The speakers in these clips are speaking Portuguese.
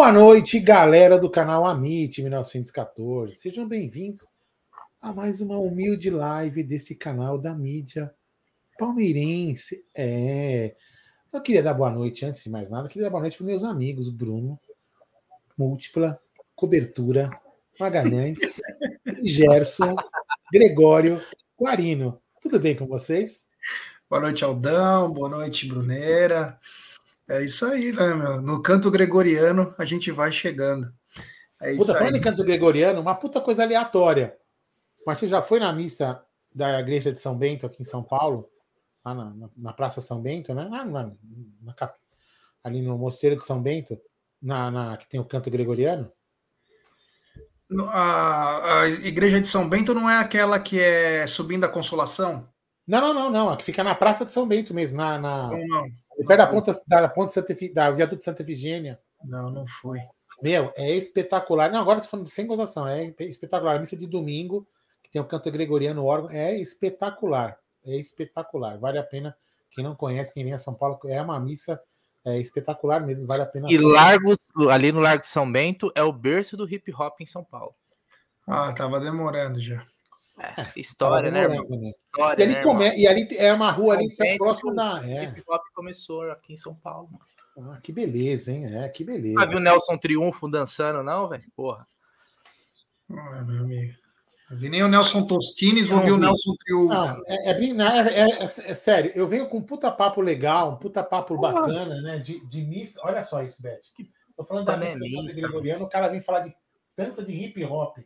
Boa noite, galera do canal Amit 1914. Sejam bem-vindos a mais uma humilde live desse canal da mídia palmeirense. É. Eu queria dar boa noite, antes de mais nada, queria dar boa noite para meus amigos Bruno, Múltipla, Cobertura, Magalhães, Gerson, Gregório, Guarino. Tudo bem com vocês? Boa noite, Aldão. Boa noite, Brunera. É isso aí, né, meu? No canto gregoriano a gente vai chegando. É puta, falando em canto gregoriano, uma puta coisa aleatória. Mas você já foi na missa da igreja de São Bento aqui em São Paulo? Lá na, na, na Praça São Bento, né? Na, na, ali no Mosteiro de São Bento, na, que tem o canto gregoriano? A, a igreja de São Bento não é aquela que é subindo a Consolação? Não, não, não, não. A que fica na Praça de São Bento mesmo, na, na... Não, não. Perto da ponta da ponte Santa, da viaduto Santa Efigênia. Não, não foi. Meu, é espetacular. Não, agora estou falando sem gozação. É espetacular. A missa de domingo, que tem o canto gregoriano, o órgão, é espetacular. É espetacular. Vale a pena. Quem não conhece, quem vem a São Paulo, é uma missa é espetacular mesmo. Vale a pena. E Largos, ali no Largo de São Bento, é o berço do hip hop em São Paulo. Ah, tava demorando já. É, história, né, História, e, ali né, come... e ali é uma rua São ali Bento, próximo da. É. Hip hop começou aqui em São Paulo. Ah, que beleza, hein? É, que beleza. Não viu o Nelson Triunfo dançando, não, velho? Porra. Ah, meu amigo. Eu vi nem o Nelson Tostines, vou ver o Nelson Triunfo. Não, é, é, é, é, sério, eu venho com um puta papo legal, um puta papo Porra. bacana, né? De, de miss. Olha só isso, Beth. Tô falando da missa gregoriana, o cara vem falar de dança de hip hop.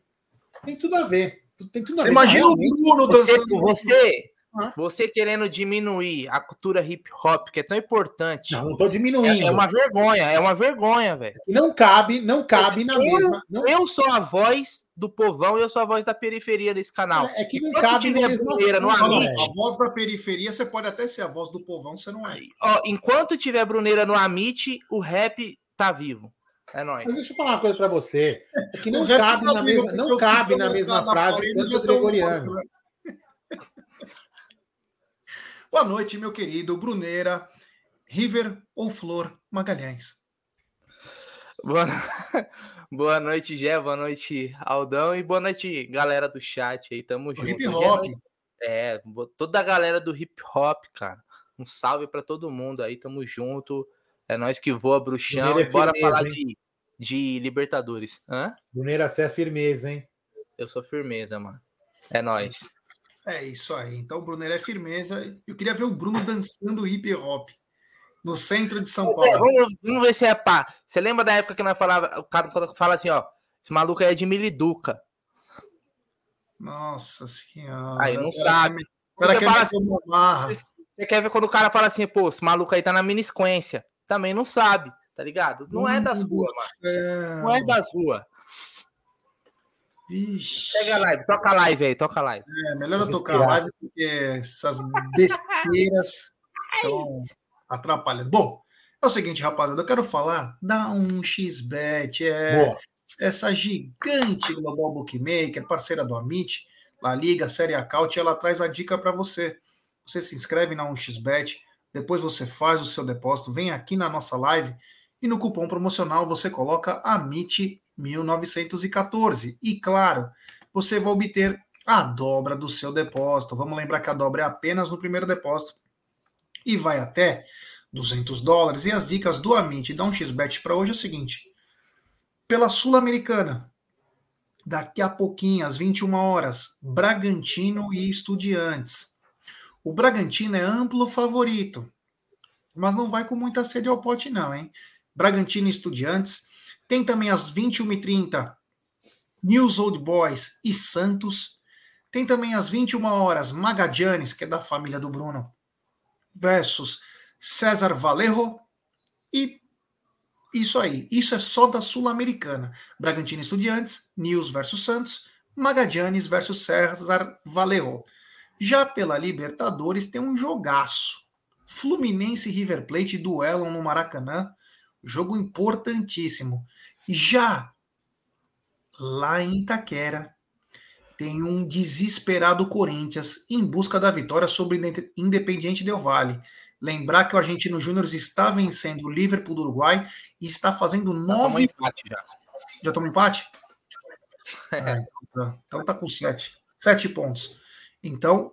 Tem tudo a ver. Tem tudo você imagina o Bruno dançando. Você, você querendo diminuir a cultura hip hop, que é tão importante. Não, não tô diminuindo. É, é uma vergonha, é uma vergonha, velho. Não cabe, não cabe na eu, mesma. Não... Eu sou a voz do povão e eu sou a voz da periferia nesse canal. É, é que não Enquanto cabe na mesma Bruneira, no Amit, A voz da periferia, você pode até ser a voz do povão, você não é. Ó, enquanto tiver Bruneira no Amit, o rap tá vivo. É nóis. Mas deixa eu falar uma coisa para você. É que não cabe na mesma, não cabe na mesma frase gregoriano. Boa noite, meu querido Bruneira, River ou Flor Magalhães. Boa, boa noite, Gé. Boa noite, Aldão. E boa noite, galera do chat aí. Tamo o junto. Hip hop. É, toda a galera do hip hop, cara. Um salve para todo mundo aí. Tamo junto. É nós que voa, bruxão. É bora firmeza, falar de, de Libertadores. Hã? Bruneira, você é firmeza, hein? Eu sou firmeza, mano. É nós. É isso aí. Então, o Bruneira é firmeza. Eu queria ver o Bruno dançando hip hop no centro de São Paulo. Vamos, vamos ver se é pá. Você lembra da época que nós falava, o cara fala assim, ó, esse maluco é de Miliduca. Nossa senhora. Aí não sabe. Você, quer assim, você quer ver quando o cara fala assim, pô, esse maluco aí tá na minisquência. Também não sabe tá ligado? Não é das ruas, mano. Não é das ruas. Vixe. Pega a live, toca a live aí, toca a live. É, melhor eu tocar a live porque essas besteiras estão atrapalhando. Bom, é o seguinte, rapaziada, eu quero falar da 1xBet, é Boa. essa gigante global bookmaker, parceira do Amit, La Liga, Série Acaute, ela traz a dica para você. Você se inscreve na 1xBet, depois você faz o seu depósito, vem aqui na nossa live e no cupom promocional você coloca AMIT1914. E claro, você vai obter a dobra do seu depósito. Vamos lembrar que a dobra é apenas no primeiro depósito e vai até 200 dólares. E as dicas do Amit da 1xBet para hoje é o seguinte: pela Sul-Americana, daqui a pouquinho, às 21 horas, Bragantino e Estudiantes. O Bragantino é amplo favorito, mas não vai com muita sede ao pote, não, hein? Bragantino Estudiantes. Tem também às 21h30 News Old Boys e Santos. Tem também às 21 horas Magadianes, que é da família do Bruno, versus César Valerro. E isso aí. Isso é só da Sul-Americana. Bragantino Estudiantes, News versus Santos, Magadianes versus César Valerro. Já pela Libertadores tem um jogaço. Fluminense e River Plate duelam no Maracanã Jogo importantíssimo. Já lá em Itaquera, tem um desesperado Corinthians em busca da vitória sobre Independiente Del Vale. Lembrar que o Argentino Júnior está vencendo o Liverpool do Uruguai e está fazendo nove. Já já. Tomou empate? É. Ah, então, tá. então tá com sete. Sete pontos. Então,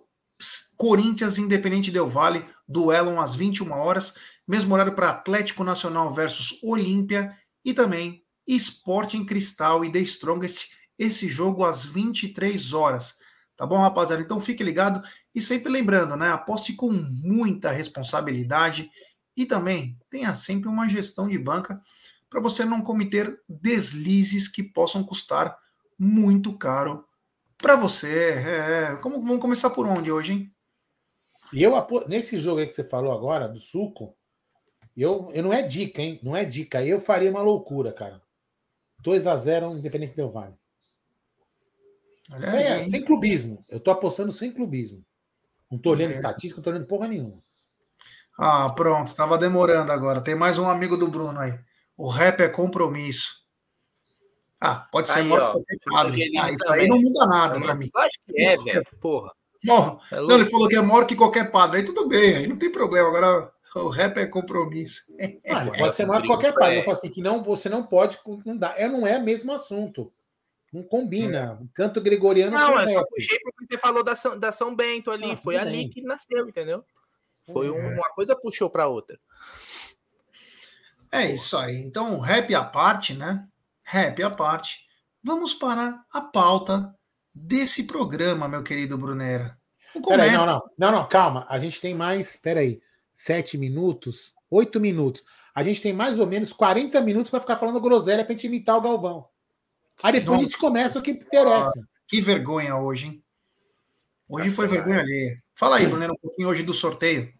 Corinthians Independente Del Vale duelam às 21 horas, mesmo horário para Atlético Nacional versus Olímpia e também Sporting Cristal e The Strongest, esse jogo às 23 horas. Tá bom, rapaziada? Então fique ligado e sempre lembrando, né? Aposte com muita responsabilidade e também tenha sempre uma gestão de banca para você não cometer deslizes que possam custar muito caro para você. É, como, vamos começar por onde hoje, hein? E eu nesse jogo aí que você falou agora, do suco, eu, eu não é dica, hein? Não é dica. Eu faria uma loucura, cara. 2 a 0 Independente Del Vale. É, sem clubismo. Eu tô apostando sem clubismo. Não tô olhando é. estatística, não tô olhando porra nenhuma. Ah, pronto. Estava demorando agora. Tem mais um amigo do Bruno aí. O rap é compromisso. Ah, pode ser morto qualquer padre. Ah, isso aí não muda nada para mim. Eu acho que é, velho. Porra. Bom, é não, ele falou que é maior que qualquer padre. Aí tudo bem, aí não tem problema. Agora o rap é compromisso. Ah, pode ser maior que qualquer padre. Eu falo assim, que não, você não pode. Não dá. É, não é mesmo assunto. Não combina. É. Canto gregoriano não, é eu puxei porque você falou da São, da São Bento ali. Ah, foi ali bem. que nasceu, entendeu? Foi é. uma coisa puxou para outra. É isso aí. Então, rap à parte, né? Rap à parte. Vamos para a pauta desse programa, meu querido Brunera. Não, Peraí, não, não, não, não, calma. A gente tem mais, peraí, sete minutos, oito minutos. A gente tem mais ou menos 40 minutos para ficar falando groselha para gente imitar o Galvão. Aí depois a gente começa o que interessa. Que vergonha hoje, hein? Hoje foi vergonha ali. Fala aí, Brunera, um pouquinho hoje do sorteio.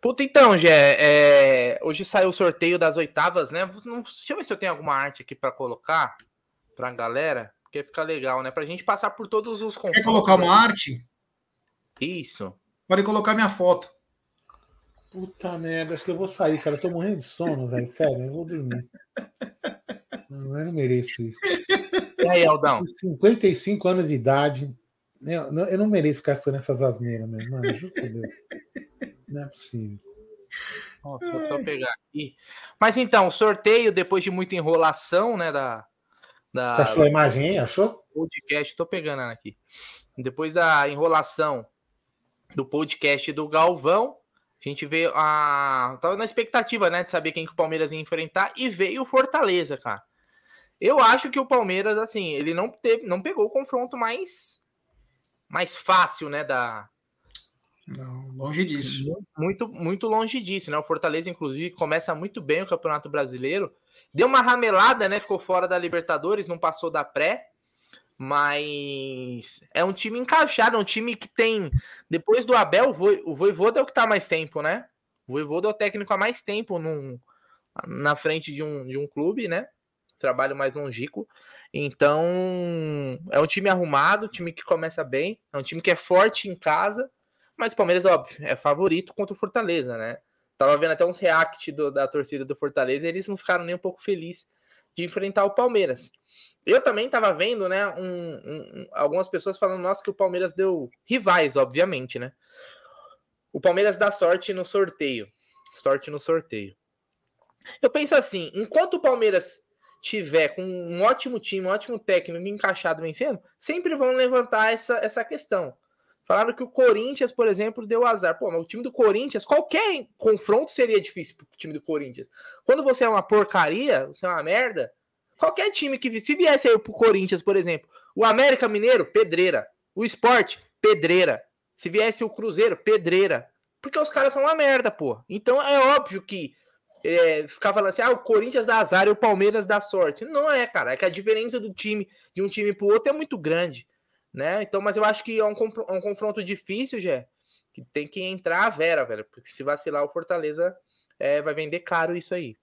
Puta, então, Gé, é... hoje saiu o sorteio das oitavas, né? Deixa eu ver se eu tenho alguma arte aqui para colocar pra galera. Porque fica legal, né? Pra gente passar por todos os Você quer colocar uma arte? Isso. Pode colocar minha foto. Puta merda, acho que eu vou sair, cara. Eu tô morrendo de sono, velho. Sério, eu vou dormir. Não, eu não mereço isso. E aí, Aldão? 55 anos de idade. Eu não, eu não mereço ficar só nessas asneiras, meu irmão. Juro por Deus. Não é possível. Ó, só pegar aqui. Mas então, sorteio, depois de muita enrolação, né, da, da, Você achou a imagem aí? Achou? Podcast, tô pegando aqui. Depois da enrolação do podcast do Galvão, a gente veio a. Tava na expectativa, né, de saber quem que o Palmeiras ia enfrentar e veio o Fortaleza, cara. Eu acho que o Palmeiras, assim, ele não teve, não pegou o confronto mais mais fácil, né, da não, longe disso. Muito, muito longe disso, né? O Fortaleza, inclusive, começa muito bem o Campeonato Brasileiro. Deu uma ramelada, né? Ficou fora da Libertadores, não passou da pré. Mas é um time encaixado, é um time que tem. Depois do Abel, o Voivoda é o que tá mais tempo, né? O Voivoda é o técnico há mais tempo num, na frente de um, de um clube, né? Trabalho mais longínquo. Então, é um time arrumado, um time que começa bem, é um time que é forte em casa, mas o Palmeiras, óbvio, é favorito contra o Fortaleza, né? Tava vendo até uns react do, da torcida do Fortaleza e eles não ficaram nem um pouco felizes de enfrentar o Palmeiras. Eu também tava vendo, né, um, um, algumas pessoas falando, nossa, que o Palmeiras deu rivais, obviamente, né? O Palmeiras dá sorte no sorteio. Sorte no sorteio. Eu penso assim, enquanto o Palmeiras tiver com um ótimo time, um ótimo técnico encaixado vencendo, sempre vão levantar essa, essa questão. Falaram que o Corinthians, por exemplo, deu azar. Pô, mas o time do Corinthians, qualquer confronto seria difícil pro time do Corinthians. Quando você é uma porcaria, você é uma merda, qualquer time que se viesse aí pro Corinthians, por exemplo, o América Mineiro, pedreira. O Esporte, pedreira. Se viesse o Cruzeiro, pedreira. Porque os caras são uma merda, pô. Então é óbvio que é, ficar falando assim, ah, o Corinthians dá azar e o Palmeiras dá sorte. Não é, cara. É que a diferença do time, de um time pro outro, é muito grande né? Então, mas eu acho que é um, é um confronto difícil, Jé, que tem que entrar a Vera, velho, porque se vacilar o Fortaleza é, vai vender caro isso aí.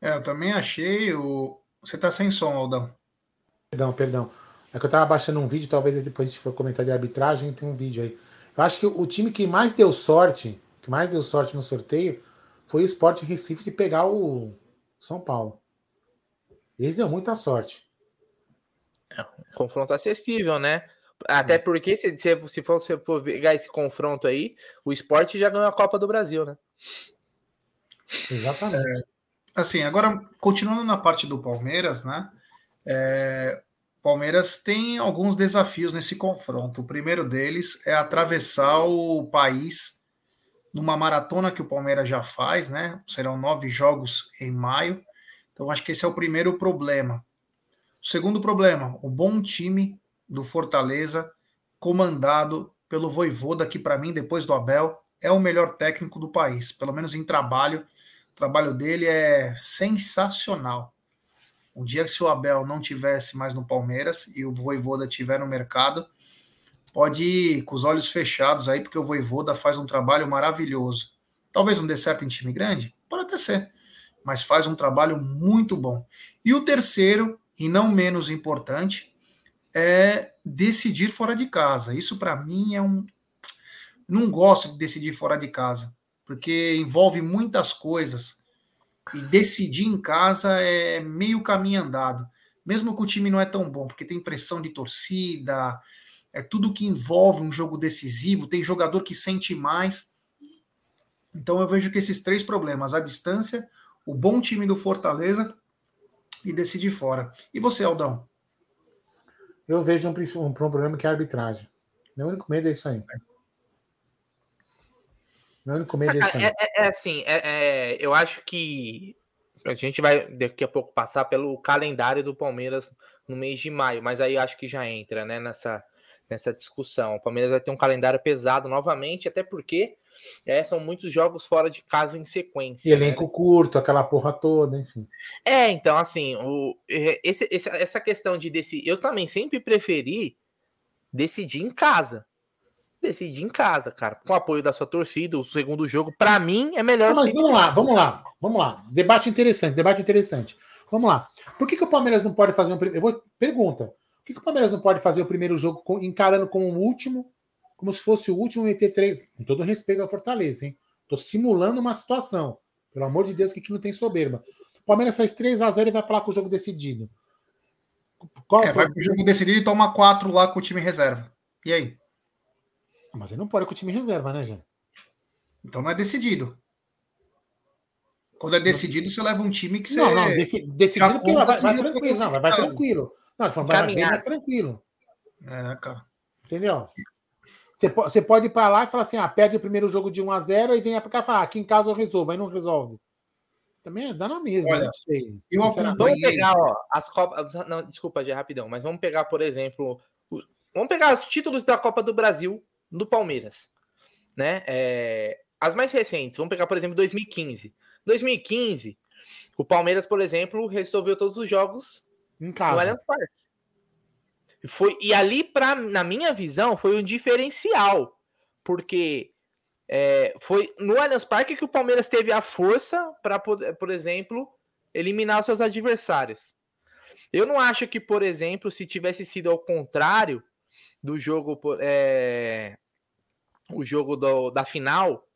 É, eu também achei o. Você tá sem som, Aldão. Perdão, perdão. É que eu tava baixando um vídeo, talvez depois a gente for comentar de arbitragem, tem um vídeo aí. Eu acho que o time que mais deu sorte, que mais deu sorte no sorteio, foi o Sport Recife de pegar o São Paulo. Eles deu muita sorte. Confronto acessível, né? Até porque, se, se, se for, se for pegar esse confronto aí, o esporte já ganhou a Copa do Brasil, né? Exatamente. É, assim, agora, continuando na parte do Palmeiras, né? É, Palmeiras tem alguns desafios nesse confronto. O primeiro deles é atravessar o país numa maratona que o Palmeiras já faz, né? Serão nove jogos em maio. Então, acho que esse é o primeiro problema. Segundo problema, o bom time do Fortaleza, comandado pelo Voivoda, que para mim, depois do Abel, é o melhor técnico do país, pelo menos em trabalho. O trabalho dele é sensacional. Um dia que se o Abel não tivesse mais no Palmeiras e o Voivoda tiver no mercado, pode ir com os olhos fechados aí, porque o Voivoda faz um trabalho maravilhoso. Talvez não dê certo em time grande, pode até ser, mas faz um trabalho muito bom. E o terceiro, e não menos importante, é decidir fora de casa. Isso para mim é um. Não gosto de decidir fora de casa, porque envolve muitas coisas e decidir em casa é meio caminho andado, mesmo que o time não é tão bom, porque tem pressão de torcida, é tudo que envolve um jogo decisivo, tem jogador que sente mais. Então eu vejo que esses três problemas, a distância, o bom time do Fortaleza e decidir fora. E você, Aldão? Eu vejo um, um problema que é a arbitragem. Meu único medo é isso aí. Meu único medo é, é, é, é assim, é, é, eu acho que a gente vai daqui a pouco passar pelo calendário do Palmeiras no mês de maio, mas aí acho que já entra né, nessa, nessa discussão. O Palmeiras vai ter um calendário pesado novamente, até porque é, são muitos jogos fora de casa em sequência. E elenco né? curto, aquela porra toda, enfim. É, então, assim, o, esse, esse, essa questão de decidir. Eu também sempre preferi decidir em casa decidir em casa, cara. Com o apoio da sua torcida, o segundo jogo, para mim, é melhor. Mas vamos lá, vamos lá, vamos lá. Debate interessante, debate interessante. Vamos lá. Por que, que o Palmeiras não pode fazer um. Eu vou... Pergunta. Por que, que o Palmeiras não pode fazer o primeiro jogo encarando como o último, como se fosse o último e ter três. Com todo respeito ao Fortaleza, hein? Tô simulando uma situação. Pelo amor de Deus, que aqui não tem soberba. O Palmeiras faz 3 a 0 e vai para lá com o jogo decidido. Qual, é, vai pro jogo decidido e toma 4 lá com o time reserva. E aí? Mas ele não pode com o time reserva, né, gente? Então não é decidido. Quando é decidido, você leva um time que você. Não, não, decidido porque vai, vai, vai tranquilo. Não, vai, vai tranquilo. Não, vai, vai bem mais tranquilo. É, cara. Entendeu? Você pode, você pode ir para lá e falar assim: ah, perde o primeiro jogo de 1 a 0 e vem para cá e falar: ah, aqui em casa eu resolvo, aí não resolve. Também é dá na mesma, Olha, não sei. Eu vamos pegar, ó, as Copas. Não, desculpa, de rapidão, mas vamos pegar, por exemplo. Vamos pegar os títulos da Copa do Brasil do Palmeiras, né? É, as mais recentes, vamos pegar, por exemplo, 2015. 2015, o Palmeiras, por exemplo, resolveu todos os jogos em casa. no Allianz Parque. Foi, e ali, pra, na minha visão, foi um diferencial, porque é, foi no Allianz Parque que o Palmeiras teve a força para, por exemplo, eliminar seus adversários. Eu não acho que, por exemplo, se tivesse sido ao contrário, do jogo, é, o jogo do, da final,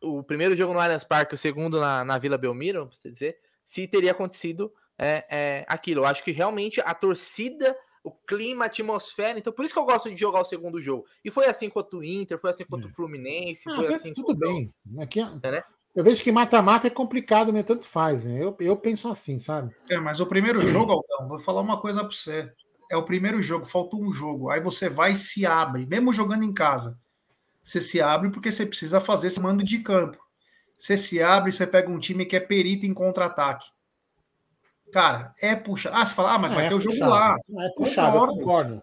o primeiro jogo no Allianz Parque, o segundo na, na Vila Belmiro, você dizer, se teria acontecido é, é, aquilo. Eu acho que realmente a torcida, o clima, a atmosfera. Então, por isso que eu gosto de jogar o segundo jogo. E foi assim contra o Inter, foi assim contra o é. Fluminense, ah, foi assim. Tudo bem. Aqui, é, né? Eu vejo que mata-mata é complicado, né? Tanto faz. Né? Eu, eu penso assim, sabe? É, mas o primeiro jogo, Aldão, vou falar uma coisa para você é o primeiro jogo, falta um jogo. Aí você vai e se abre, mesmo jogando em casa. Você se abre porque você precisa fazer esse mando de campo. Você se abre, você pega um time que é perito em contra-ataque. Cara, é puxa. Ah, você fala, ah, mas vai é ter o jogo lá. É puxado, concordo. concordo.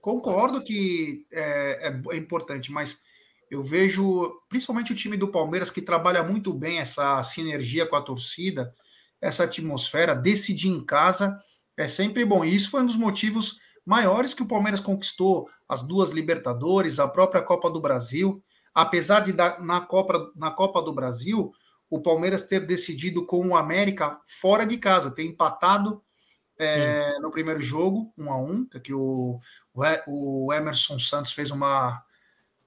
Concordo que é, é, é importante, mas eu vejo principalmente o time do Palmeiras que trabalha muito bem essa sinergia com a torcida, essa atmosfera, decidir em casa é sempre bom. E isso foi um dos motivos maiores que o Palmeiras conquistou as duas Libertadores, a própria Copa do Brasil. Apesar de na Copa, na Copa do Brasil o Palmeiras ter decidido com o América fora de casa, ter empatado é, no primeiro jogo, um a um, que o, o Emerson Santos fez uma,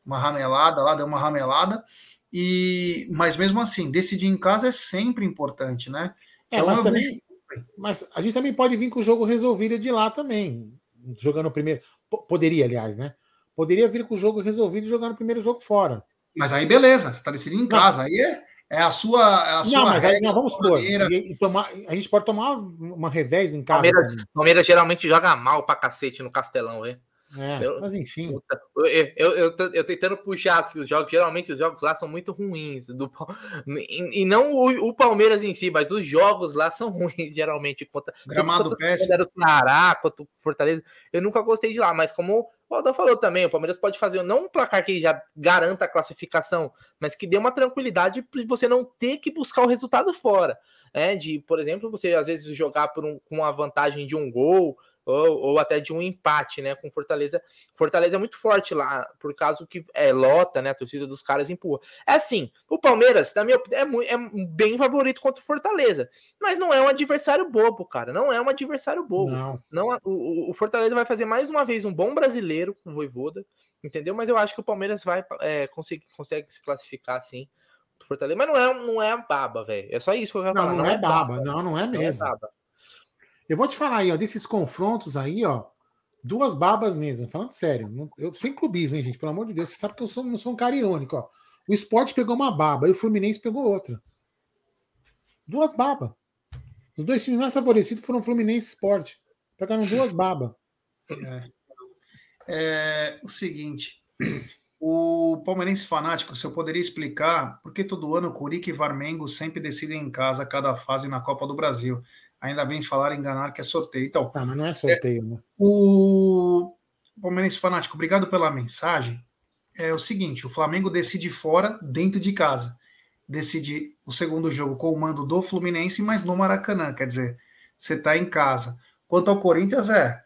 uma ramelada lá, deu uma ramelada, e mas mesmo assim, decidir em casa é sempre importante, né? É, então, mas também, mas a gente também pode vir com o jogo resolvido de lá também. jogando o primeiro. Poderia, aliás, né? Poderia vir com o jogo resolvido e jogar no primeiro jogo fora. Mas aí, beleza, você está decidindo em casa. Aí é, é a sua. É a sua não, mas aí não, vamos supor. E, e tomar, a gente pode tomar uma revés em casa. Palmeiras, Palmeiras geralmente joga mal pra cacete no Castelão, hein? É, eu, mas enfim. Eu, eu, eu, tô, eu tentando puxar assim, os jogos, geralmente os jogos lá são muito ruins. Do, e, e não o, o, Palmeiras em si, mas os jogos lá são ruins, geralmente. Contra, Gramado péssimo. o Ceará, contra o Fortaleza. Eu nunca gostei de lá, mas como o Aldão falou também, o Palmeiras pode fazer não um placar que já garanta a classificação, mas que dê uma tranquilidade para você não ter que buscar o resultado fora. É, de, por exemplo, você às vezes jogar por um, com uma vantagem de um gol, ou, ou até de um empate, né? Com Fortaleza. Fortaleza é muito forte lá, por causa que é lota, né? A torcida dos caras empurra. É assim, o Palmeiras, na minha opinião, é, é bem favorito contra o Fortaleza, mas não é um adversário bobo, cara. Não é um adversário bobo. Não. não é, o, o Fortaleza vai fazer mais uma vez um bom brasileiro com o Voivoda, entendeu? Mas eu acho que o Palmeiras vai é, conseguir, consegue se classificar assim. Fortaleza, mas não é, não é baba, velho. É só isso que eu quero não, falar. Não, não é, é baba. baba, não, não é mesmo. Não é baba. Eu vou te falar aí, ó, desses confrontos aí, ó, duas babas mesmo, falando sério. Eu, sem clubismo, hein, gente? Pelo amor de Deus, você sabe que eu sou, não sou um cara irônico, ó. O esporte pegou uma baba e o Fluminense pegou outra. Duas babas. Os dois times mais favorecidos foram Fluminense e Esporte. Pegaram duas babas. É. é. o seguinte. O palmeirense fanático, se eu poderia explicar por que todo ano Curica e Varmengo sempre decidem em casa cada fase na Copa do Brasil ainda vem falar enganar que é sorteio. Então, ah, mas não é sorteio, é, né? O Palmeirense Fanático, obrigado pela mensagem. É o seguinte: o Flamengo decide fora, dentro de casa. Decide o segundo jogo com o mando do Fluminense, mas no Maracanã. Quer dizer, você está em casa. Quanto ao Corinthians, é.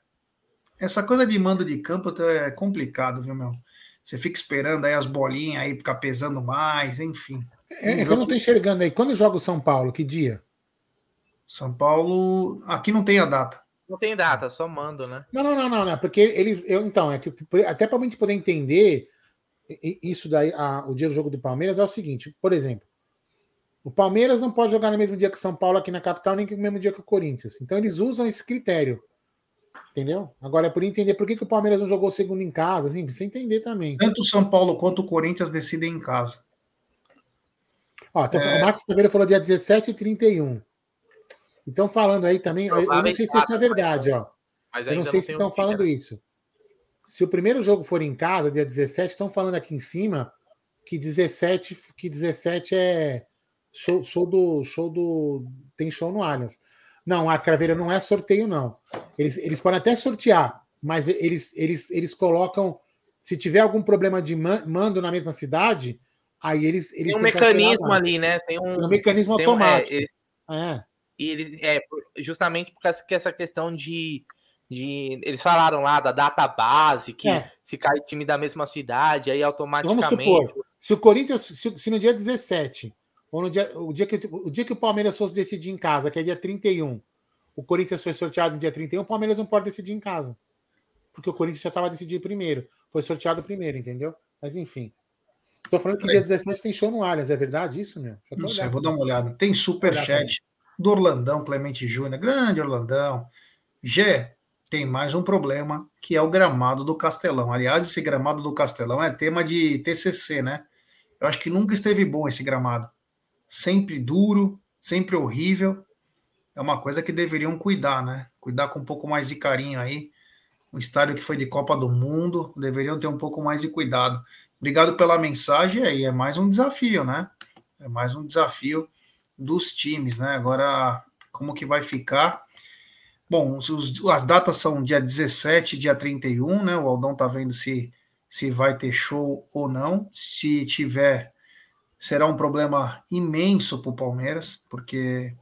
Essa coisa de mando de campo é complicado, viu, meu? Você fica esperando aí as bolinhas aí ficar pesando mais, enfim. É, é eu não estou enxergando aí. Quando joga o São Paulo, que dia? São Paulo. Aqui não tem a data. Não tem data, só mando, né? Não, não, não, não, não porque eles. Eu, então, é que até para a gente poder entender isso daí, a, o dia do jogo do Palmeiras é o seguinte: por exemplo, o Palmeiras não pode jogar no mesmo dia que São Paulo aqui na capital, nem no mesmo dia que o Corinthians. Então eles usam esse critério. Entendeu? Agora é por entender por que, que o Palmeiras não jogou segundo em casa, assim, precisa entender também. Tanto o São Paulo quanto o Corinthians decidem em casa. Ó, então, é... O Marcos Taveira falou dia 17 e 31. Então, falando aí também, eu não sei se isso é verdade, ó. Eu não sei se estão falando isso. Se o primeiro jogo for em casa, dia 17, estão falando aqui em cima que 17, que 17 é show, show do show do tem show no Allianz. Não, a Craveira não é sorteio não. Eles, eles podem até sortear, mas eles eles eles colocam se tiver algum problema de mando na mesma cidade, aí eles eles tem um mecanismo ali, né? Tem um, um mecanismo automático. Um, é, eles... é. E eles, é, justamente por causa que essa questão de, de. Eles falaram lá da data base, que é. se cai time da mesma cidade, aí automaticamente. Vamos supor, se o Corinthians, se, se no dia 17, ou no dia, o, dia que, o dia que o Palmeiras fosse decidir em casa, que é dia 31, o Corinthians foi sorteado no dia 31, o Palmeiras não pode decidir em casa. Porque o Corinthians já estava decidido primeiro. Foi sorteado primeiro, entendeu? Mas enfim. Estou falando que dia 17 tem show no Allianz, é verdade isso, meu? Não sei, vou dar uma olhada. Tem superchat do Orlandão Clemente Júnior, grande Orlandão. Gê, tem mais um problema, que é o gramado do Castelão. Aliás, esse gramado do Castelão é tema de TCC, né? Eu acho que nunca esteve bom esse gramado. Sempre duro, sempre horrível. É uma coisa que deveriam cuidar, né? Cuidar com um pouco mais de carinho aí. Um estádio que foi de Copa do Mundo, deveriam ter um pouco mais de cuidado. Obrigado pela mensagem aí. É mais um desafio, né? É mais um desafio dos times, né? Agora, como que vai ficar? Bom, os, as datas são dia 17 dia 31, né? O Aldão tá vendo se, se vai ter show ou não. Se tiver, será um problema imenso para o Palmeiras, porque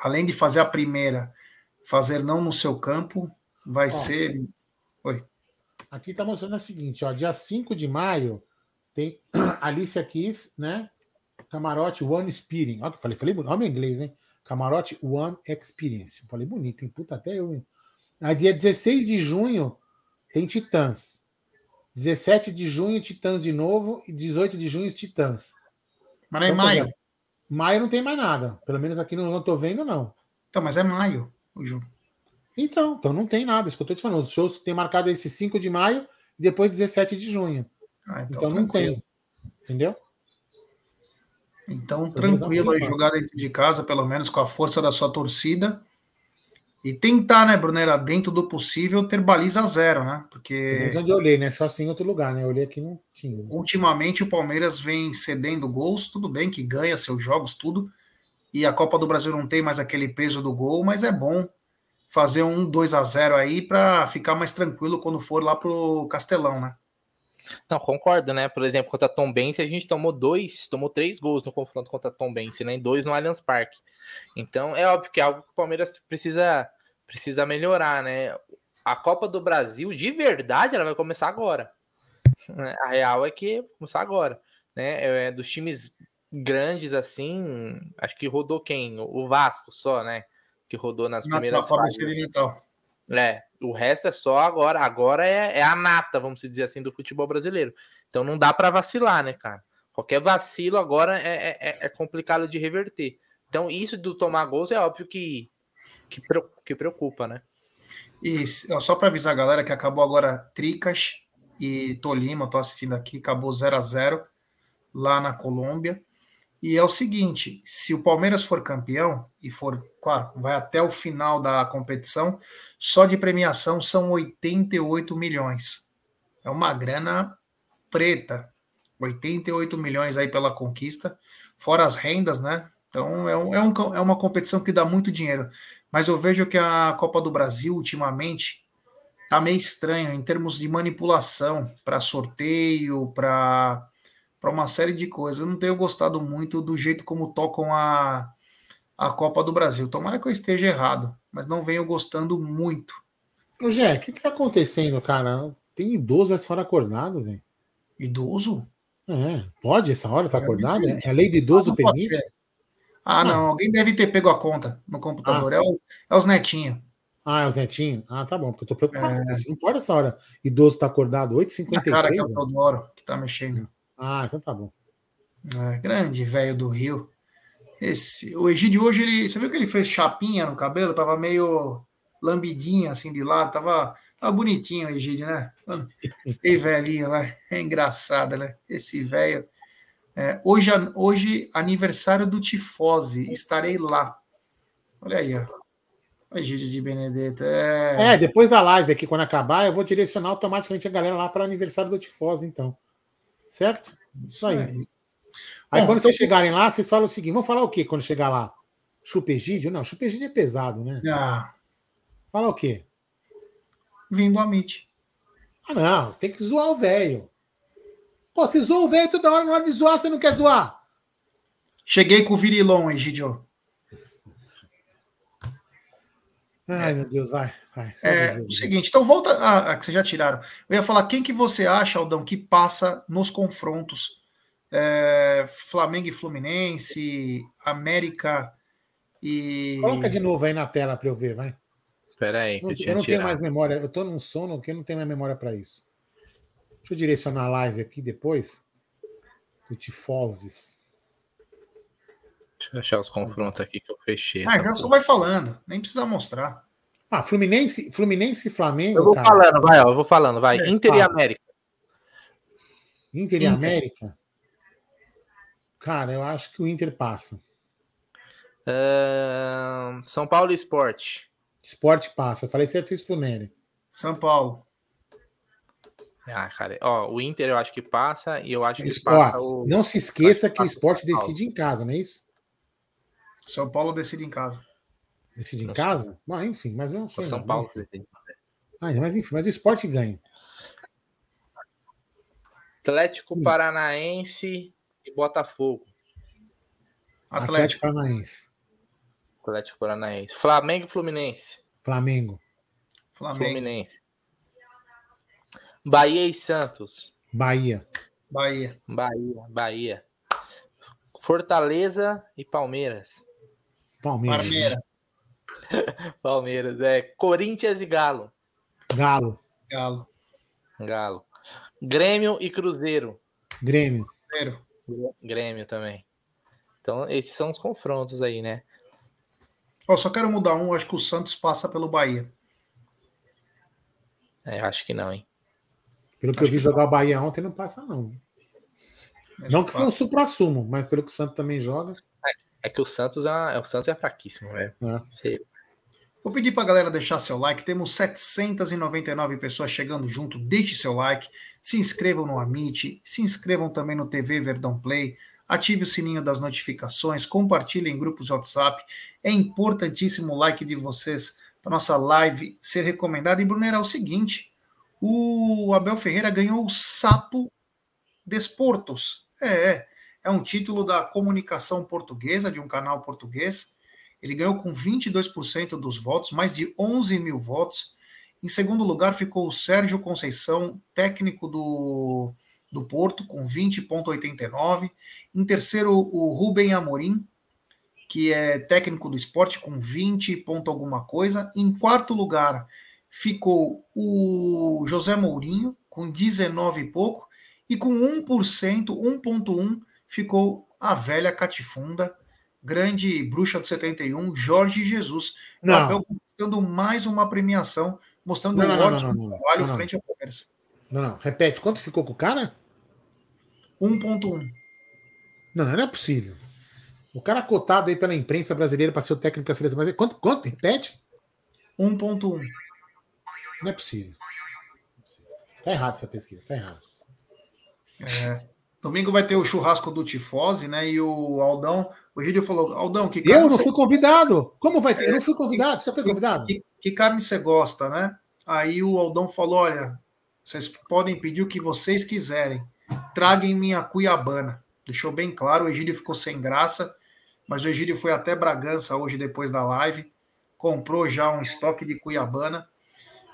além de fazer a primeira, fazer não no seu campo, vai ó, ser. Oi. Aqui tá mostrando o seguinte, ó, dia 5 de maio tem Alicia Keys, né? Camarote One Experience. Olha que eu falei, falei meu inglês, hein? Camarote One Experience. Falei bonito, hein? Puta, até eu. Aí, dia 16 de junho tem Titãs. 17 de junho, Titãs de novo. E 18 de junho, Titãs. Mas é então, maio. maio não tem mais nada. Pelo menos aqui não, não tô vendo, não. Então, mas é maio, o jogo. Então, então não tem nada, isso que eu tô te falando. Os shows tem marcado esse 5 de maio e depois 17 de junho. Ah, Então, não tem. Entendeu? Então, tranquilo aí, jogar dentro de casa, pelo menos com a força da sua torcida. E tentar, né, Brunera, dentro do possível, ter baliza zero, né? Porque. Mas onde eu olhei, né? Só tem em outro lugar, né? Eu olhei aqui não tinha. Ultimamente o Palmeiras vem cedendo gols, tudo bem que ganha seus jogos, tudo. E a Copa do Brasil não tem mais aquele peso do gol, mas é bom fazer um 2 a 0 aí para ficar mais tranquilo quando for lá pro Castelão, né? Não, concordo, né? Por exemplo, contra a Tom Bense, a gente tomou dois, tomou três gols no confronto contra a Tom Bense, né? E dois no Allianz Parque. Então, é óbvio que é algo que o Palmeiras precisa, precisa melhorar, né? A Copa do Brasil, de verdade, ela vai começar agora. né? A real é que vai começar agora, né? É, dos times grandes, assim, acho que rodou quem? O Vasco só, né? Que rodou nas Na primeiras Copa fases. É, o resto é só agora. Agora é, é a nata, vamos dizer assim, do futebol brasileiro. Então não dá para vacilar, né, cara? Qualquer vacilo agora é, é, é complicado de reverter. Então isso do tomar gols é óbvio que, que, que preocupa, né? E só para avisar a galera que acabou agora Tricas e Tolima, tô assistindo aqui, acabou 0 a 0 lá na Colômbia. E é o seguinte, se o Palmeiras for campeão e for, claro, vai até o final da competição, só de premiação são 88 milhões. É uma grana preta. 88 milhões aí pela conquista, fora as rendas, né? Então é, um, é, um, é uma competição que dá muito dinheiro. Mas eu vejo que a Copa do Brasil, ultimamente, tá meio estranho em termos de manipulação para sorteio, para para uma série de coisas. Eu não tenho gostado muito do jeito como tocam a, a Copa do Brasil. Tomara que eu esteja errado, mas não venho gostando muito. Ô, Jé, o que, que tá acontecendo, cara? Tem idoso essa hora acordado, velho. Idoso? É, pode essa hora tá É, acordado? É, a lei do idoso Ah, não permite? Ah, não, alguém deve ter pego a conta no computador. Ah. É, o- é os netinhos. Ah, é os netinhos? Ah, tá bom, porque eu tô preocupado É. Não pode essa hora. Idoso tá acordado, Na cara que 8h53? é o? Teodoro que tá mexendo. Ah, então tá bom. É, grande velho do Rio. Esse, o Egídio hoje, ele, você viu que ele fez chapinha no cabelo? Tava meio lambidinho assim de lado, tava, tava bonitinho o Egídio, né? Esse velhinho lá, é engraçado, né? Esse velho. É, hoje, hoje, aniversário do Tifose, estarei lá. Olha aí, ó. O Egídio de Benedetto. É, É, depois da live aqui, quando acabar, eu vou direcionar automaticamente a galera lá para o aniversário do Tifose, então. Certo? isso aí. aí. Aí Bom, quando vocês chegarem lá, vocês falam o seguinte: vamos falar o quê quando chegar lá? Chupa Egídio? Não, chupa Egídio é pesado, né? Ah, Fala o quê? vindo a Mitch. Ah, não, tem que zoar o velho. Pô, você zoa o velho toda hora, na hora de zoar, você não quer zoar. Cheguei com o virilão, Egidio. Ai, meu Deus, vai. vai. É, o seguinte, então volta a, a que vocês já tiraram. Eu ia falar quem que você acha, Aldão, que passa nos confrontos é, Flamengo e Fluminense, América e. Coloca de novo aí na tela para eu ver, vai. Pera aí, que Eu, eu não tenho mais memória. Eu tô num sono que eu não tenho mais memória para isso. Deixa eu direcionar a live aqui depois. O Tifoses. Deixa eu achar os confrontos aqui que eu fechei. Ah, porra. só vai falando, nem precisa mostrar. Ah, Fluminense, Fluminense e Flamengo, Eu vou cara. falando, vai, ó, eu vou falando, vai. É, Inter e fala. América. Inter e. América. Cara, eu acho que o Inter passa. Ahn, São Paulo e Esporte. Esporte passa. Eu falei certo isso pro Nery. São Paulo. Ah, cara, ó, o Inter eu acho que passa e eu acho que Ó, passa o. Não se esqueça Passa que o esporte decide em casa, não é isso? São Paulo decide em casa. Decide em casa? Bom, enfim, mas eu não sei. São não. Paulo. Enfim. Ah, mas enfim, mas o esporte ganha. Atlético. Paranaense e Botafogo. Atlético. Paranaense. Atlético Paranaense. Flamengo e Fluminense. Flamengo. Flamengo. Fluminense. Bahia e Santos. Bahia. Bahia. Bahia, Bahia. Fortaleza e Palmeiras. Palmeiras. Parmeira. Palmeiras, é. Corinthians e Galo. Galo. Galo. Galo. Grêmio e Cruzeiro. Grêmio. Primeiro. Grêmio também. Então, esses são os confrontos aí, né? Ó, só quero mudar um, acho que o Santos passa pelo Bahia. É, acho que não, hein? Pelo que acho eu vi que jogar o Bahia ontem, não passa, não. Mas não que foi um supra-sumo, mas pelo que o Santos também joga. É, é que o Santos é, o Santos é fraquíssimo, velho. É. Vou pedir para a galera deixar seu like. Temos 799 pessoas chegando junto. Deixe seu like. Se inscrevam no Amit. Se inscrevam também no TV Verdão Play. Ative o sininho das notificações. Compartilhem em grupos de WhatsApp. É importantíssimo o like de vocês para nossa live ser recomendada. E, Brunera, é o seguinte: o Abel Ferreira ganhou o Sapo Desportos. É, é, é um título da comunicação portuguesa, de um canal português. Ele ganhou com 22% dos votos, mais de 11 mil votos. Em segundo lugar ficou o Sérgio Conceição, técnico do, do Porto, com 20,89. Em terceiro, o Rubem Amorim, que é técnico do esporte, com 20 ponto alguma coisa. Em quarto lugar ficou o José Mourinho, com 19 e pouco. E com 1%, 1,1% ficou a velha Catifunda, grande bruxa do 71, Jorge Jesus. O Abel conquistando mais uma premiação, mostrando não, um não, ótimo não, não, trabalho frente ao Palmeiras. Não, não, repete, quanto ficou com o cara? 1.1. Não, não é possível. O cara cotado aí pela imprensa brasileira para ser o técnico da seleção brasileira. Quanto? Quanto? Repete? 1.1. Não é possível. Tá errado essa pesquisa, tá errado. É. Domingo vai ter o churrasco do Tifose, né? E o Aldão, o Gílio falou, Aldão, que carne. Eu não fui convidado. Como vai ter? É, eu não fui convidado. Você foi convidado? Que, que carne você gosta, né? Aí o Aldão falou: olha, vocês podem pedir o que vocês quiserem. Traguem minha cuiabana. Deixou bem claro, o Egílio ficou sem graça, mas o Egílio foi até Bragança hoje depois da live, comprou já um estoque de cuiabana.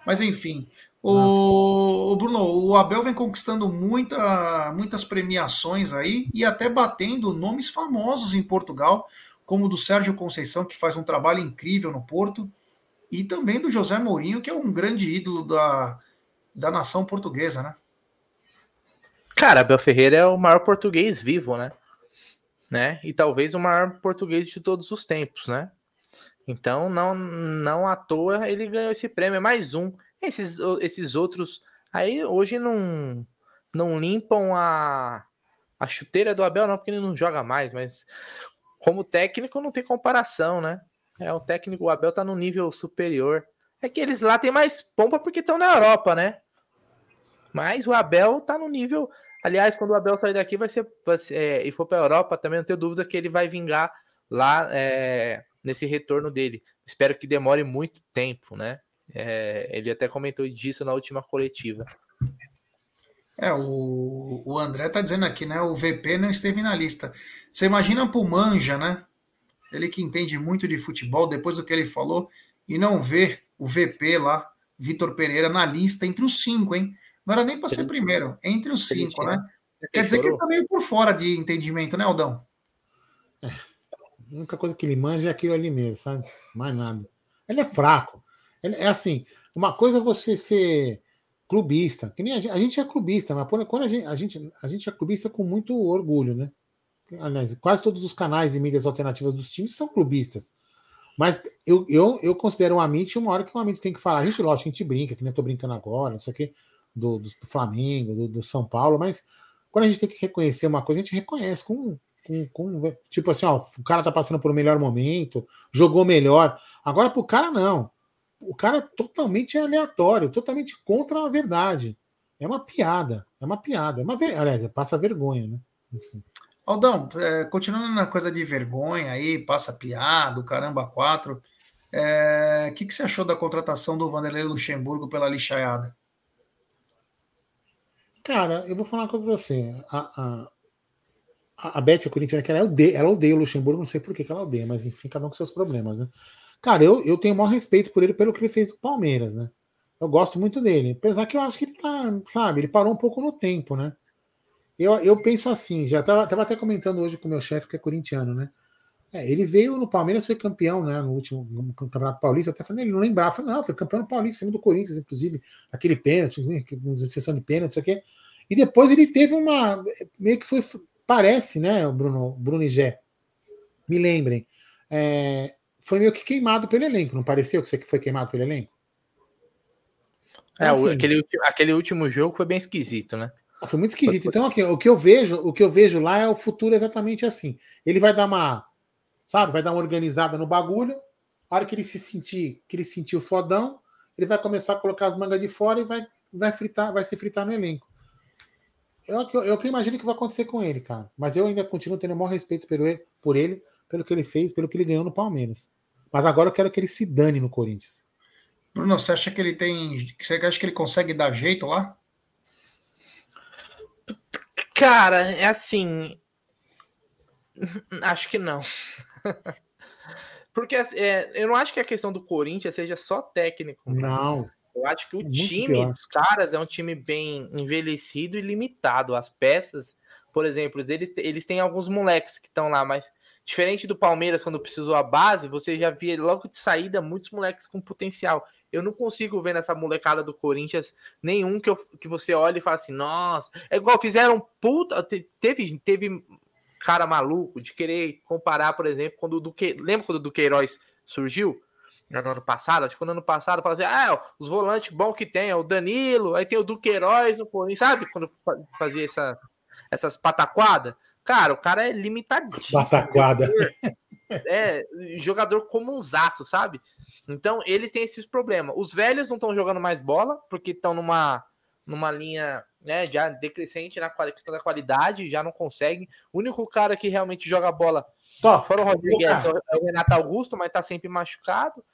Mas enfim, o, o, Bruno, o Abel vem conquistando muita, muitas premiações aí e até batendo nomes famosos em Portugal, como o do Sérgio Conceição, que faz um trabalho incrível no Porto, e também do José Mourinho, que é um grande ídolo da, da nação portuguesa, né? Cara, Abel Ferreira é o maior português vivo, né? né? E talvez o maior português de todos os tempos, né? Então, não, não à toa ele ganhou esse prêmio, é mais um. Esses, esses outros aí hoje não, não limpam a, a chuteira do Abel, não, porque ele não joga mais, mas como técnico não tem comparação, né? É o técnico, o Abel tá no nível superior. É que eles lá têm mais pompa porque estão na Europa, né? Mas o Abel tá no nível. Aliás, quando o Abel sair daqui vai ser, vai ser é, e for para a Europa, também não tenho dúvida que ele vai vingar lá é, nesse retorno dele. Espero que demore muito tempo, né? É, ele até comentou disso na última coletiva. É, o, o André tá dizendo aqui, né? O VP não esteve na lista. Você imagina pro Manja, né? Ele que entende muito de futebol, depois do que ele falou, e não vê o VP lá, Vitor Pereira, na lista entre os cinco, hein? Não era nem para ser primeiro, entre os cinco, né? Quer dizer que ele tá meio por fora de entendimento, né, Aldão? É. A única coisa que ele manja é aquilo ali mesmo, sabe? Mais nada. Ele é fraco. É assim, uma coisa é você ser clubista, que nem a gente, a gente é clubista, mas quando a gente, a gente, a gente é clubista com muito orgulho, né? Aliás, quase todos os canais de mídias alternativas dos times são clubistas. Mas eu, eu, eu considero um Amit uma hora que um Amit tem que falar. A gente, lógico, a gente brinca, que nem eu tô brincando agora, isso aqui, do, do Flamengo, do, do, São Paulo, mas quando a gente tem que reconhecer uma coisa, a gente reconhece com, com, com, tipo assim, ó, o cara tá passando por um melhor momento, jogou melhor. Agora pro cara não. O cara é totalmente aleatório, totalmente contra a verdade. É uma piada, é uma piada, é uma ver... aliás, passa vergonha, né? Enfim. Aldão, é, continuando na coisa de vergonha aí, passa piada, o caramba quatro. O é, que, que você achou da contratação do Vanderlei Luxemburgo pela lixaiada? Cara, eu vou falar com você. A, a, a Beth, a Corinthians, ela odeia, ela odeia o Luxemburgo, não sei por que ela odeia, mas enfim, cada um com seus problemas, né? Cara, eu, eu tenho o maior respeito por ele pelo que ele fez do Palmeiras, né? Eu gosto muito dele. Apesar que eu acho que ele tá, sabe, ele parou um pouco no tempo, né? Eu, eu penso assim, já tava, tava até comentando hoje com o meu chefe, que é corintiano, né? É, ele veio no Palmeiras, foi campeão, né? No último no Campeonato Paulista, até falei, ele não lembrava, falei, não, foi campeão no Paulista, cima do Corinthians, inclusive, aquele pênalti, exceção de pênalti, isso aqui. E depois ele teve uma. Meio que foi. Parece, né, Bruno, Bruno e Gé? Me lembrem. É, foi meio que queimado pelo elenco, não pareceu que você foi queimado pelo elenco? É, assim, aquele, aquele último jogo foi bem esquisito, né? Ah, foi muito esquisito. Então, aqui, o que eu vejo, o que eu vejo lá é o futuro exatamente assim. Ele vai dar uma, sabe, vai dar uma organizada no bagulho. A hora que ele se sentir, que ele sentir o fodão, ele vai começar a colocar as mangas de fora e vai, vai fritar, vai se fritar no elenco. É eu, eu, eu imagino que vai acontecer com ele, cara. Mas eu ainda continuo tendo o maior respeito por ele, por ele, pelo que ele fez, pelo que ele ganhou no Palmeiras. Mas agora eu quero que ele se dane no Corinthians. Bruno, você acha que ele tem. Você acha que ele consegue dar jeito lá? Cara, é assim. Acho que não. Porque é, eu não acho que a questão do Corinthians seja só técnico. Não. Eu acho que o Muito time pior. dos caras é um time bem envelhecido e limitado. As peças, por exemplo, eles, eles têm alguns moleques que estão lá, mas diferente do Palmeiras, quando precisou a base, você já via logo de saída muitos moleques com potencial. Eu não consigo ver nessa molecada do Corinthians nenhum que, eu, que você olhe e fala assim, nossa, é igual fizeram puta. Teve, teve cara maluco de querer comparar, por exemplo, quando o Duque, lembra quando o Duqueiroz surgiu? no ano passado, acho que foi no ano passado, fala assim: ah, os volantes bom que tem, é o Danilo, aí tem o Duqueiroz no Corinthians, sabe? Quando fazia essa, essas pataquadas. Cara, o cara é limitadíssimo. Pataquada. É, jogador zaço, sabe? Então, eles têm esses problemas. Os velhos não estão jogando mais bola, porque estão numa, numa linha né, já decrescente na questão da qualidade, já não conseguem. O único cara que realmente joga bola, Top. fora o Rodrigo Guedes, é o Renato Augusto, mas tá sempre machucado.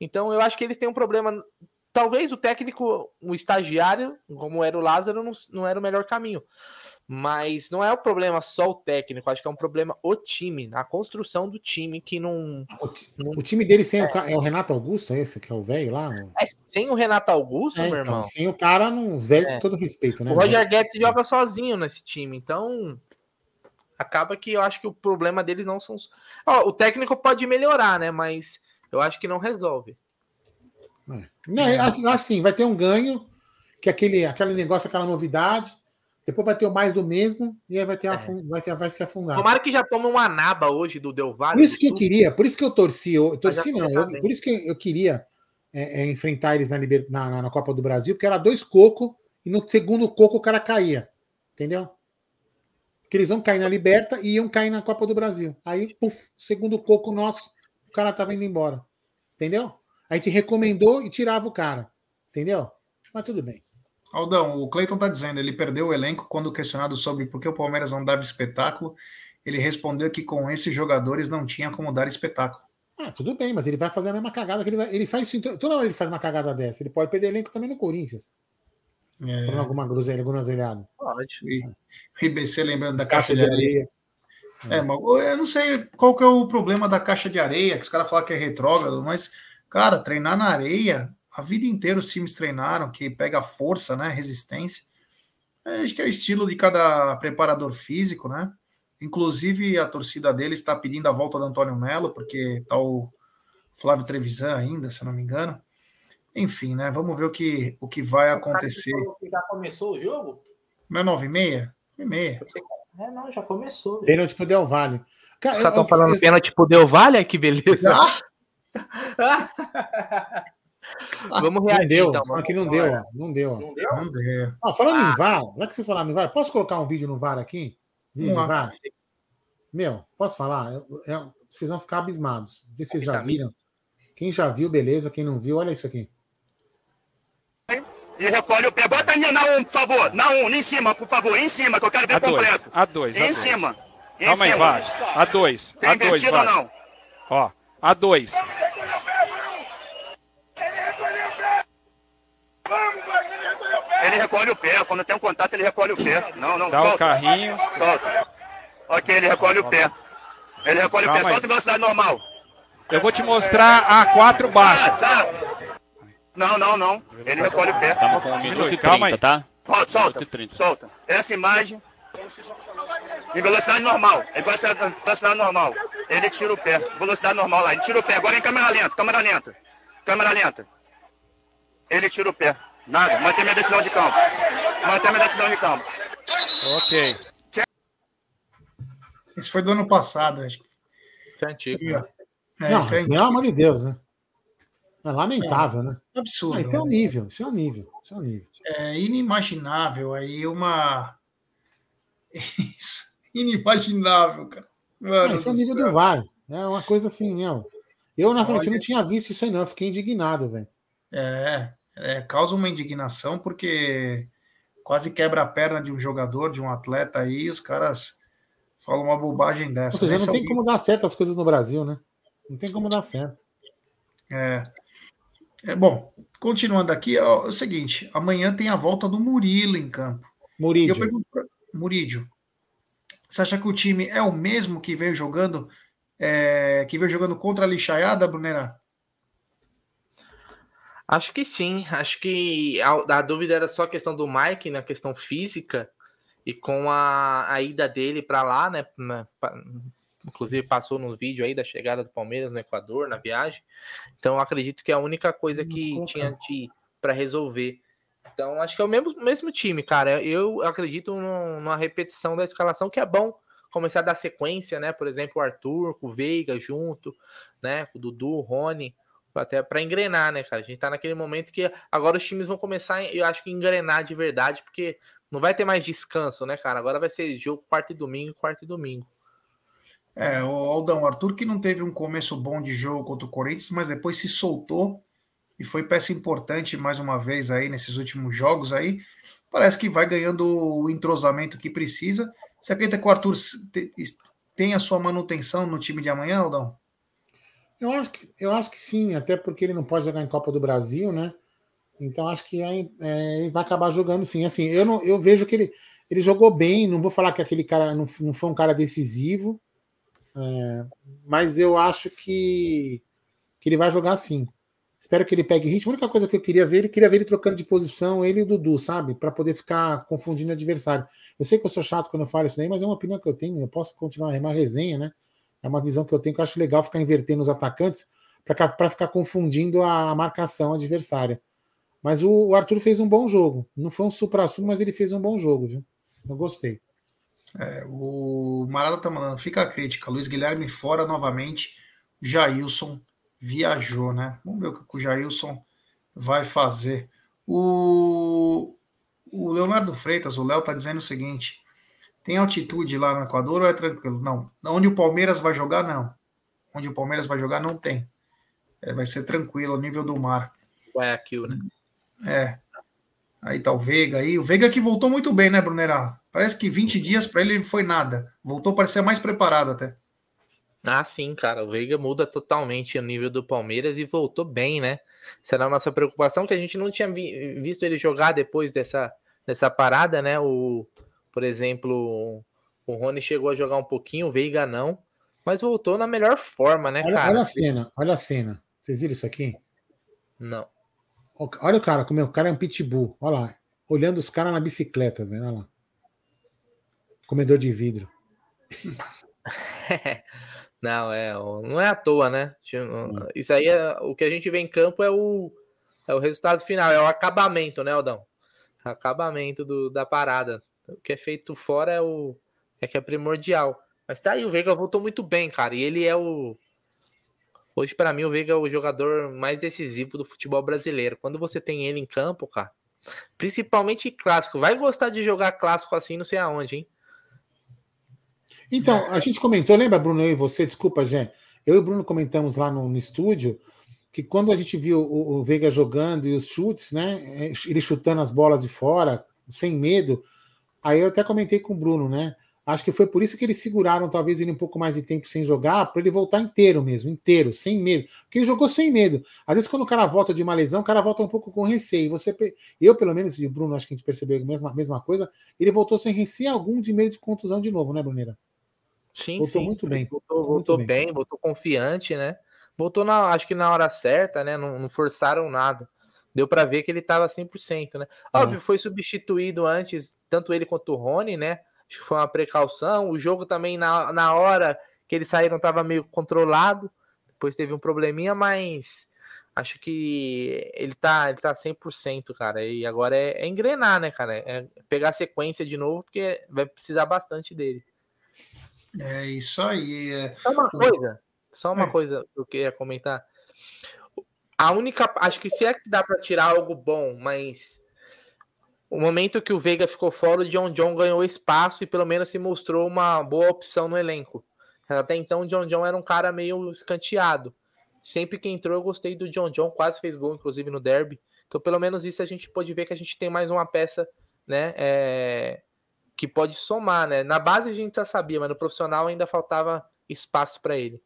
Então eu acho que eles têm um problema. Talvez o técnico, o estagiário, como era o Lázaro, não, não era o melhor caminho. Mas não é o problema só o técnico, acho que é um problema o time, a construção do time que não. O, não... o time dele sem é. O, é o Renato Augusto, é esse que é o velho lá? É sem o Renato Augusto, é, meu então, irmão. Sem o cara, não velho é. com todo respeito, né? O Roger Guedes joga sozinho nesse time, então acaba que eu acho que o problema deles não são. Oh, o técnico pode melhorar, né? Mas eu acho que não resolve. É. Não, é, assim, vai ter um ganho, que é aquele, aquele negócio, aquela novidade. Depois vai ter o mais do mesmo e aí vai ter, é. vai, ter vai se afundar. Tomara que já tome uma naba hoje do Del Valle. Por isso que eu queria, por isso que eu torci, eu, torci não, eu, por isso que eu queria é, é, enfrentar eles na, na, na, Copa do Brasil, porque era dois cocos e no segundo coco o cara caía. Entendeu? Porque eles vão cair na Liberta e iam cair na Copa do Brasil. Aí, puf, segundo coco nosso, o cara tava indo embora. Entendeu? A gente recomendou e tirava o cara. Entendeu? Mas tudo bem. Aldão, o Cleiton está dizendo, ele perdeu o elenco quando questionado sobre por que o Palmeiras não dava espetáculo. Ele respondeu que com esses jogadores não tinha como dar espetáculo. Ah, tudo bem, mas ele vai fazer a mesma cagada que ele vai. Ele faz toda hora ele faz uma cagada dessa. Ele pode perder elenco também no Corinthians. É. Por alguma groselha, groselhada. Pode. O IBC lembrando da caixa, caixa de, de areia. areia. É, mas eu não sei qual que é o problema da caixa de areia, que os caras falam que é retrógrado, mas, cara, treinar na areia a vida inteira os times treinaram, que pega força, né? Resistência. É, acho que é o estilo de cada preparador físico, né? Inclusive, a torcida dele está pedindo a volta do Antônio Melo, porque tá o Flávio Trevisan ainda, se não me engano. Enfim, né? Vamos ver o que, o que vai acontecer. Já começou o jogo? Não é 9 e meia? 9 e meia. É, não, já começou. Pênalti pro Del Valle. Cara, Os caras estão falando eu... pênalti pro Del Valle? Que beleza. Ah! Vamos reagir, não deu, então. Aqui não deu, não deu. Não deu? Não deu. Ah, falando ah. em VAR, não é que vocês falaram em VAR, posso colocar um vídeo no VAR aqui? Vídeo no VAR? Meu, posso falar? vocês vão ficar abismados. Não sei se vocês já viram. Quem já viu, beleza. Quem não viu, olha isso aqui. E recolhe o pé. Bota a na 1, um, por favor. Na 1, um, em cima, por favor. Em cima, que eu quero ver a completo. A 2. Em cima. Calma aí, vai. A 2. A 2, vai. não? Ó, a 2. Ele recolhe o pé. Quando tem um contato, ele recolhe o pé. Não, não. Dá solta. o carrinho. Solta. Ok, ele recolhe o pé. Ele recolhe Calma o pé. Aí. Solta velocidade normal. Eu vou te mostrar a 4 baixo. Ah, tá. Não, não, não. Ele recolhe o pé. Estamos com um minuto e 30, tá? Solta, solta. Solta. Essa imagem em velocidade normal. Ele vai ser velocidade normal. Ele tira o pé. Velocidade normal lá. Ele tira o pé. Agora em câmera lenta, câmera lenta. Câmera lenta. Ele tira o pé. Nada. Mantém minha decisão de campo. Mantém minha decisão de campo. Ok. Isso foi do ano passado, acho. Isso é antigo. Né? É, não, isso é antigo. pelo amor de Deus, né? É lamentável, é, né? Absurdo. Ah, isso é um nível, isso é um nível, isso é um nível. É inimaginável aí uma. Isso, inimaginável, cara. Mano isso é o nível do VAR. É uma coisa assim, não. Eu, honestamente, não tinha visto isso aí, não. Eu fiquei indignado, velho. É, é, causa uma indignação porque quase quebra a perna de um jogador, de um atleta aí, os caras falam uma bobagem dessa. Ou seja, não tem como dar certo as coisas no Brasil, né? Não tem como dar certo. É. É bom, continuando aqui, é o seguinte: amanhã tem a volta do Murilo em campo. Murídio. eu pergunto pra, Murídio. Você acha que o time é o mesmo que veio jogando, é, que veio jogando contra a lixaiada, Brunera? Acho que sim. Acho que a, a, dúvida era só a questão do Mike, na né, questão física, e com a, a ida dele para lá, né? Na, inclusive passou no vídeo aí da chegada do Palmeiras no Equador, na viagem. Então acredito que é a única coisa que tinha para resolver. Então acho que é o mesmo, mesmo time, cara. Eu acredito numa repetição da escalação que é bom começar a dar sequência, né? Por exemplo, o Arthur, com o Veiga junto, né? Com o Dudu, o Rony até para engrenar, né, cara? A gente tá naquele momento que agora os times vão começar, eu acho que engrenar de verdade, porque não vai ter mais descanso, né, cara? Agora vai ser jogo quarto e domingo, quarto e domingo. É, o Aldão Arthur que não teve um começo bom de jogo contra o Corinthians, mas depois se soltou e foi peça importante mais uma vez aí nesses últimos jogos aí. Parece que vai ganhando o entrosamento que precisa. Você acredita que o Arthur tem a sua manutenção no time de amanhã, Aldão? Eu acho, que, eu acho que sim, até porque ele não pode jogar em Copa do Brasil, né? Então acho que é, é, ele vai acabar jogando sim. Assim, eu, não, eu vejo que ele, ele jogou bem, não vou falar que aquele cara não, não foi um cara decisivo, é, mas eu acho que, que ele vai jogar sim. Espero que ele pegue ritmo. A única coisa que eu queria ver, ele queria ver ele trocando de posição, ele e o Dudu, sabe? Para poder ficar confundindo o adversário. Eu sei que eu sou chato quando eu falo isso daí, mas é uma opinião que eu tenho. Eu posso continuar uma resenha, né? É uma visão que eu tenho que eu acho legal ficar invertendo os atacantes para ficar confundindo a marcação adversária. Mas o, o Arthur fez um bom jogo. Não foi um supra-sumo, mas ele fez um bom jogo, viu? Eu gostei. É, o Marada tá mandando, fica a crítica. Luiz Guilherme fora novamente. Jailson viajou, né? Vamos ver o que o Jailson vai fazer. O, o Leonardo Freitas, o Léo, tá dizendo o seguinte: tem altitude lá no Equador ou é tranquilo? Não. Onde o Palmeiras vai jogar, não. Onde o Palmeiras vai jogar, não tem. É, vai ser tranquilo, ao nível do mar. Guayaquil, né? É. Aí tá o Veiga aí. O Veiga que voltou muito bem, né, Brunerá? Parece que 20 dias para ele foi nada. Voltou para ser mais preparado até. Ah, sim, cara. O Veiga muda totalmente o nível do Palmeiras e voltou bem, né? Será a nossa preocupação que a gente não tinha visto ele jogar depois dessa, dessa parada, né? O, por exemplo, o Rony chegou a jogar um pouquinho, o Veiga não, mas voltou na melhor forma, né, olha, cara? Olha a cena, olha a cena. Vocês viram isso aqui? Não. Olha o cara, como é, o cara é um pitbull. Olha lá, olhando os caras na bicicleta, vendo? Olha lá. Comedor de vidro. não, é, não é à toa, né? Isso aí é o que a gente vê em campo é o, é o resultado final, é o acabamento, né, Aldão? Acabamento do, da parada. O que é feito fora é o é que é primordial. Mas tá aí, o Veiga voltou muito bem, cara. E ele é o. Hoje, para mim, o Veiga é o jogador mais decisivo do futebol brasileiro. Quando você tem ele em campo, cara, principalmente clássico, vai gostar de jogar clássico assim, não sei aonde, hein? Então, a gente comentou, lembra, Bruno, eu e você? Desculpa, Jé. Eu e o Bruno comentamos lá no, no estúdio que quando a gente viu o, o Veiga jogando e os chutes, né? Ele chutando as bolas de fora, sem medo, Aí eu até comentei com o Bruno, né? Acho que foi por isso que eles seguraram talvez ele um pouco mais de tempo sem jogar, para ele voltar inteiro mesmo, inteiro, sem medo. Porque ele jogou sem medo. Às vezes, quando o cara volta de uma lesão, o cara volta um pouco com receio. Você, eu, pelo menos, e o Bruno, acho que a gente percebeu a mesma, mesma coisa, ele voltou sem receio algum de medo de contusão de novo, né, Bruneira? Sim, voltou sim. muito bem. Voltou, voltou bem, bem, voltou confiante, né? Voltou, na, acho que na hora certa, né? Não, não forçaram nada deu para ver que ele estava 100%, né? Óbvio, foi substituído antes, tanto ele quanto o Rony, né? Acho que foi uma precaução. O jogo também, na, na hora que eles saíram, estava meio controlado. Depois teve um probleminha, mas acho que ele tá, ele tá 100%, cara. E agora é, é engrenar, né, cara? É pegar a sequência de novo, porque vai precisar bastante dele. É isso aí. É... Só uma coisa, só uma é. coisa que eu queria comentar a única. Acho que se é que dá para tirar algo bom, mas. O momento que o Veiga ficou fora, o John John ganhou espaço e pelo menos se mostrou uma boa opção no elenco. Até então, o John John era um cara meio escanteado. Sempre que entrou, eu gostei do John John, quase fez gol, inclusive no derby. Então, pelo menos isso a gente pode ver que a gente tem mais uma peça, né? É, que pode somar, né? Na base a gente já sabia, mas no profissional ainda faltava espaço para ele.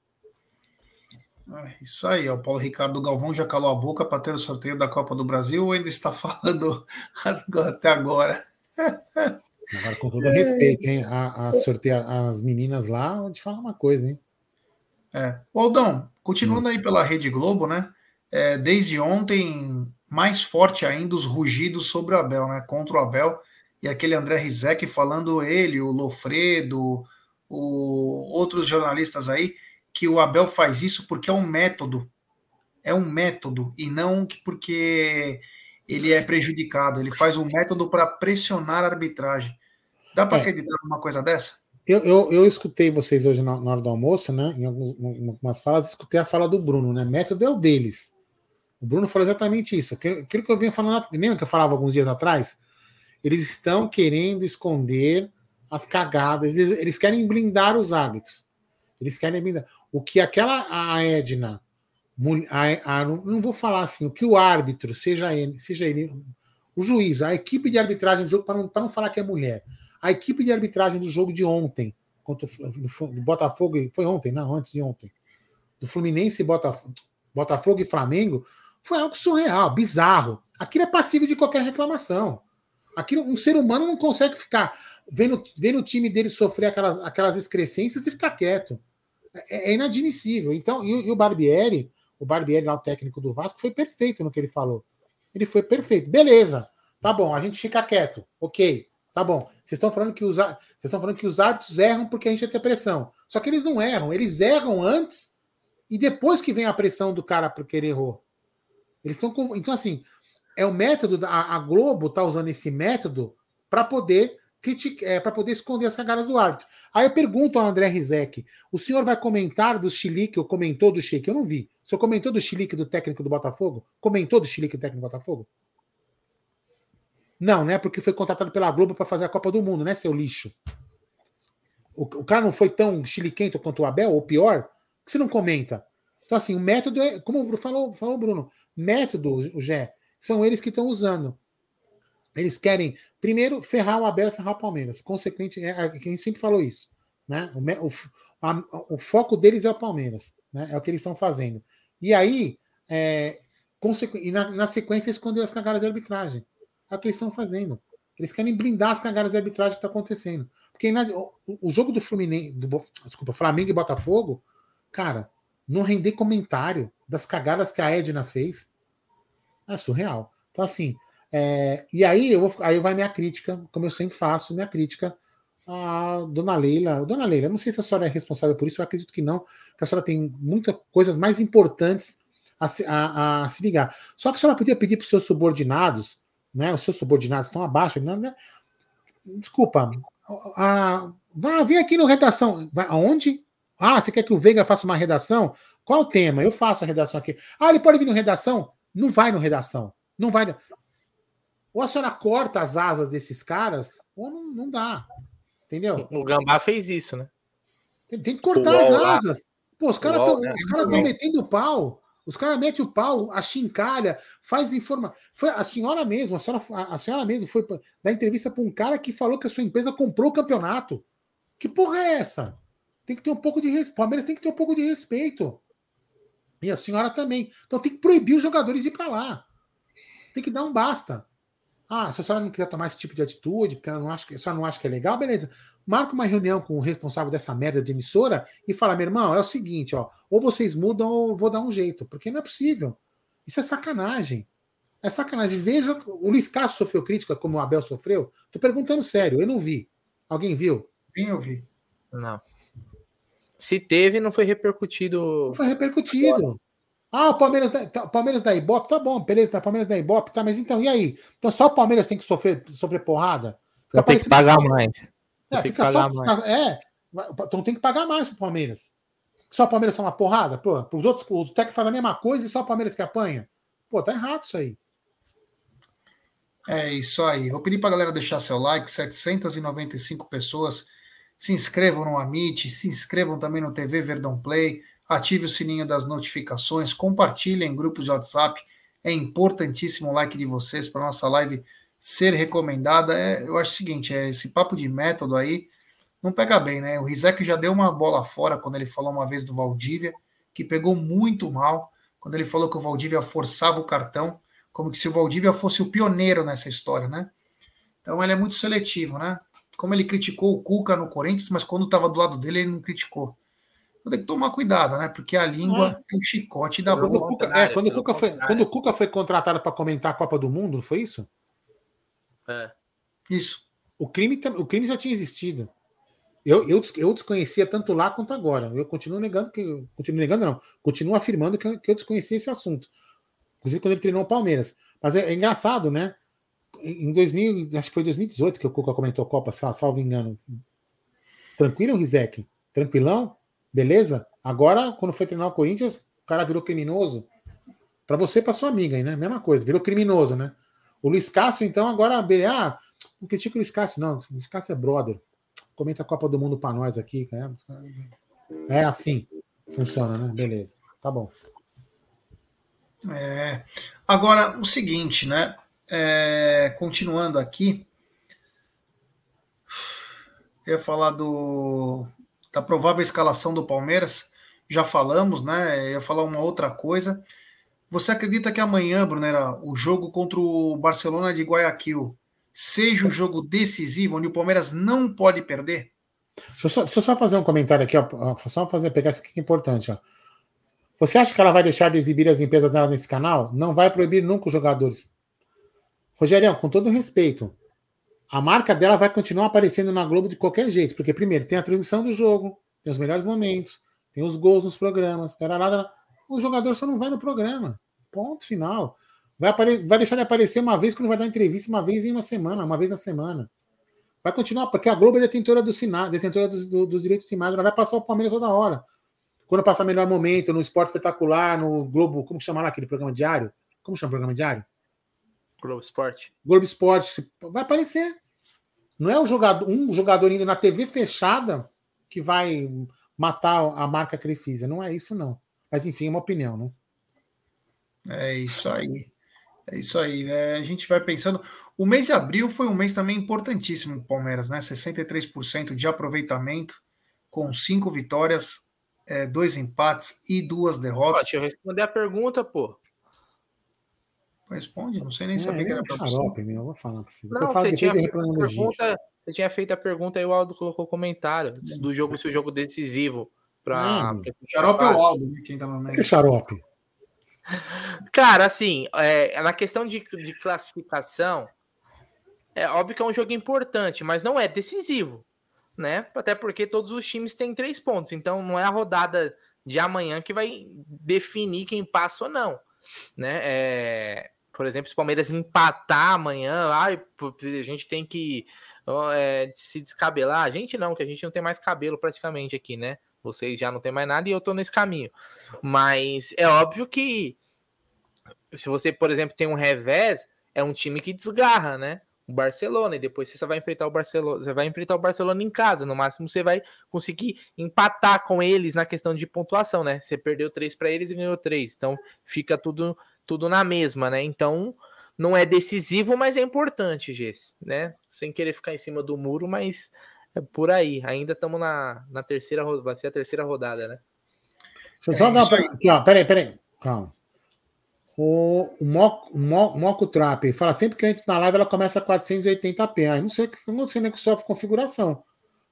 É isso aí, o Paulo Ricardo Galvão já calou a boca para ter o sorteio da Copa do Brasil ou ainda está falando até agora? Agora, com todo respeito, hein? A, a sortear as meninas lá, vou te falar uma coisa, hein? É. Aldão, continuando hum. aí pela Rede Globo, né? É, desde ontem, mais forte ainda os rugidos sobre o Abel, né? Contra o Abel e aquele André Rizek falando ele, o Lofredo, o, outros jornalistas aí que o Abel faz isso porque é um método. É um método, e não porque ele é prejudicado. Ele faz um método para pressionar a arbitragem. Dá para é. acreditar numa coisa dessa? Eu, eu, eu, escutei vocês hoje na, hora do almoço, né? Em algumas, algumas falas, escutei a fala do Bruno, né? Método é o deles. O Bruno falou exatamente isso. Aquilo que eu vinha falando, lembra que eu falava alguns dias atrás? Eles estão querendo esconder as cagadas, eles, eles querem blindar os árbitros. Eles querem blindar. O que aquela a Edna, a, a, não vou falar assim, o que o árbitro, seja ele, seja ele, o juiz, a equipe de arbitragem do jogo, para não, não falar que é mulher, a equipe de arbitragem do jogo de ontem, contra o Botafogo, foi ontem, não, antes de ontem, do Fluminense Botafogo, Botafogo e Flamengo, foi algo surreal, bizarro. Aquilo é passivo de qualquer reclamação. Aquilo, um ser humano não consegue ficar vendo, vendo o time dele sofrer aquelas, aquelas excrescências e ficar quieto. É, é inadmissível. Então, e, e, o Barbieri, o Barbieri lá, o técnico do Vasco, foi perfeito no que ele falou. Ele foi perfeito. Beleza, tá bom, a gente fica quieto. Ok, tá bom. Vocês estão falando que os, vocês estão falando que os árbitros erram porque a gente tem pressão. Só que eles não erram, eles erram antes e depois que vem a pressão do cara porque ele errou. Eles estão com, então assim, é o método da a Globo tá usando esse método para poder é, para poder esconder as cagadas do árbitro. Aí eu pergunto ao André Rizek: o senhor vai comentar do chilique ou comentou do chilique? Eu não vi. O senhor comentou do chilique do técnico do Botafogo? Comentou do chilique do técnico do Botafogo? Não, né? Porque foi contratado pela Globo para fazer a Copa do Mundo, né, seu lixo? O, o cara não foi tão chiliquento quanto o Abel, ou pior, que você não comenta. Então, assim, o método é, como falou, falou o Bruno, método, o Gé, são eles que estão usando. Eles querem, primeiro, ferrar o Abel e ferrar o Palmeiras. Consequente, é, a gente sempre falou isso. Né? O, o, a, o foco deles é o Palmeiras. Né? É o que eles estão fazendo. E aí, é, e na, na, sequência, esconder as cagadas de arbitragem. É o que eles estão fazendo. Eles querem blindar as cagadas de arbitragem que está acontecendo. Porque na, o, o, jogo do Fluminense, do, desculpa, Flamengo e Botafogo, cara, não render comentário das cagadas que a Edna fez é surreal. Então, assim, é, e aí, eu vou, aí vai minha crítica, como eu sempre faço, minha crítica a Dona Leila. Dona Leila, não sei se a senhora é responsável por isso, eu acredito que não, que a senhora tem muitas coisas mais importantes a, a, a, se ligar. Só que a senhora podia pedir para os seus subordinados, né? Os seus subordinados estão abaixo, né? né desculpa, a, vá, vem aqui no redação. Vai, aonde? Ah, você quer que o Veiga faça uma redação? Qual o tema? Eu faço a redação aqui. Ah, ele pode vir no redação? Não vai no redação. Não vai. Ou a senhora corta as asas desses caras, ou não, não dá. Entendeu? O Gambá fez isso, né? Tem, tem que cortar as asas. Pô, os caras estão né? cara metendo o pau. Os caras metem o pau, a chincalha, faz informação. Foi a senhora mesmo, a senhora, a, senhora mesmo foi dar entrevista para um cara que falou que a sua empresa comprou o campeonato. Que porra é essa? Tem que ter um pouco de respeito. Palmeiras tem que ter um pouco de respeito. E a senhora também. Então tem que proibir os jogadores ir para lá. Tem que dar um basta. Ah, se a senhora não quiser tomar esse tipo de atitude, porque ela não acha, a senhora não acha que é legal, beleza. Marca uma reunião com o responsável dessa merda de emissora e fala: meu irmão, é o seguinte, ó, ou vocês mudam ou vou dar um jeito, porque não é possível. Isso é sacanagem. É sacanagem. Veja, o Luiz Castro sofreu crítica como o Abel sofreu. Tô perguntando sério, eu não vi. Alguém viu? Sim, eu vi. Não. Se teve, não foi repercutido. Não foi repercutido. Agora. Ah, o Palmeiras da, tá, Palmeiras da Ibope, tá bom, beleza, tá, Palmeiras da Ibope, tá, mas então, e aí? Então só o Palmeiras tem que sofrer, sofrer porrada? Fica tem que pagar mais. É, fica só, mais. é, então tem que pagar mais pro Palmeiras. Só o Palmeiras toma porrada? Pô, os outros, os técnicos fazem a mesma coisa e só o Palmeiras que apanha? Pô, tá errado isso aí. É isso aí. Vou pedir para a galera deixar seu like, 795 pessoas. Se inscrevam no Amit, se inscrevam também no TV Verdão Play, ative o sininho das notificações, compartilhem em grupos de WhatsApp. É importantíssimo o like de vocês para nossa live ser recomendada. É, eu acho o seguinte, é esse papo de método aí não pega bem, né? O Rizek já deu uma bola fora quando ele falou uma vez do Valdívia, que pegou muito mal, quando ele falou que o Valdívia forçava o cartão como que se o Valdívia fosse o pioneiro nessa história, né? Então ele é muito seletivo, né? Como ele criticou o Cuca no Corinthians, mas quando estava do lado dele ele não criticou. Então tem que tomar cuidado, né? Porque a língua é, o chicote da boca. Cuca, é, quando, o Cuca foi, quando o Cuca foi contratado para comentar a Copa do Mundo, não foi isso? É. Isso. O crime, o crime já tinha existido. Eu, eu, eu desconhecia tanto lá quanto agora. Eu continuo negando que. Continuo negando, não. Continuo afirmando que, que eu desconhecia esse assunto inclusive quando ele treinou o Palmeiras. Mas é, é, engraçado, né? Em 2000, acho que foi 2018 que o Cuca comentou a Copa, salvo engano. Tranquilo, Rizek? Tranquilão? Beleza? Agora, quando foi treinar o Corinthians, o cara virou criminoso. Para você para sua amiga, né? Mesma coisa, virou criminoso, né? O Luiz Cássio, então, agora, ah, não critica o Luiz Cássio, não. O Luiz Cássio é brother. Comenta a Copa do Mundo para nós aqui. É, é assim. Funciona, né? Beleza. Tá bom. É. Agora, o seguinte, né? É, continuando aqui, eu ia falar do, da provável escalação do Palmeiras. Já falamos, né? Eu ia falar uma outra coisa. Você acredita que amanhã, Brunera, o jogo contra o Barcelona de Guayaquil seja um jogo decisivo, onde o Palmeiras não pode perder? Deixa eu só, deixa eu só fazer um comentário aqui, ó, só fazer pegar isso aqui que é importante. Ó. Você acha que ela vai deixar de exibir as empresas dela nesse canal? Não vai proibir nunca os jogadores. Rogério, com todo respeito, a marca dela vai continuar aparecendo na Globo de qualquer jeito, porque primeiro tem a transmissão do jogo, tem os melhores momentos, tem os gols nos programas, nada. o jogador só não vai no programa. Ponto final. Vai, vai deixar de aparecer uma vez quando vai dar entrevista, uma vez em uma semana, uma vez na semana. Vai continuar, porque a Globo é detentora do sinal, detentora dos, do, dos direitos de imagem, ela vai passar o Palmeiras toda hora. Quando passar melhor momento, no Esporte Espetacular, no Globo, como chama lá aquele programa diário? Como chama o programa diário? Globo Esporte. Globo Esporte. Vai aparecer. Não é um jogador, um jogador indo na TV fechada que vai matar a marca Crefisa. Não é isso, não. Mas enfim, é uma opinião, né? É isso aí. É isso aí. É, a gente vai pensando. O mês de abril foi um mês também importantíssimo para o Palmeiras, né? 63% de aproveitamento, com cinco vitórias, é, dois empates e duas derrotas. Deixa eu responder a pergunta, pô. Responde, não sei nem é, saber que era pra xarope, meu, eu vou falar pra você. Não, você tinha, pergunta, você tinha feito a pergunta e o Aldo colocou comentário do jogo, se o jogo decisivo para. Xarope é o Aldo, né? Quem tá no meio. Que xarope? Cara, assim, é, na questão de, de classificação, é óbvio que é um jogo importante, mas não é decisivo né? Até porque todos os times têm três pontos, então não é a rodada de amanhã que vai definir quem passa ou não, né? É, por exemplo, se o Palmeiras empatar amanhã, ai, a gente tem que é, se descabelar. A gente não, que a gente não tem mais cabelo praticamente aqui, né? Vocês já não tem mais nada e eu tô nesse caminho. Mas é óbvio que se você, por exemplo, tem um revés, é um time que desgarra, né? o Barcelona, e depois você vai enfrentar o Barcelona, você vai enfrentar o Barcelona em casa, no máximo você vai conseguir empatar com eles na questão de pontuação, né? Você perdeu três para eles e ganhou três, então fica tudo tudo na mesma, né? Então não é decisivo, mas é importante, Gess, né? Sem querer ficar em cima do muro, mas é por aí. Ainda estamos na, na terceira, vai ser a terceira rodada, né? Deixa eu só é dar uma... aqui, ó, peraí, peraí, calma. O, o, Moco, Mo, Moco Trap fala sempre que a gente na live ela começa a 480p. Ah, não sei, não sei nem que sofre configuração.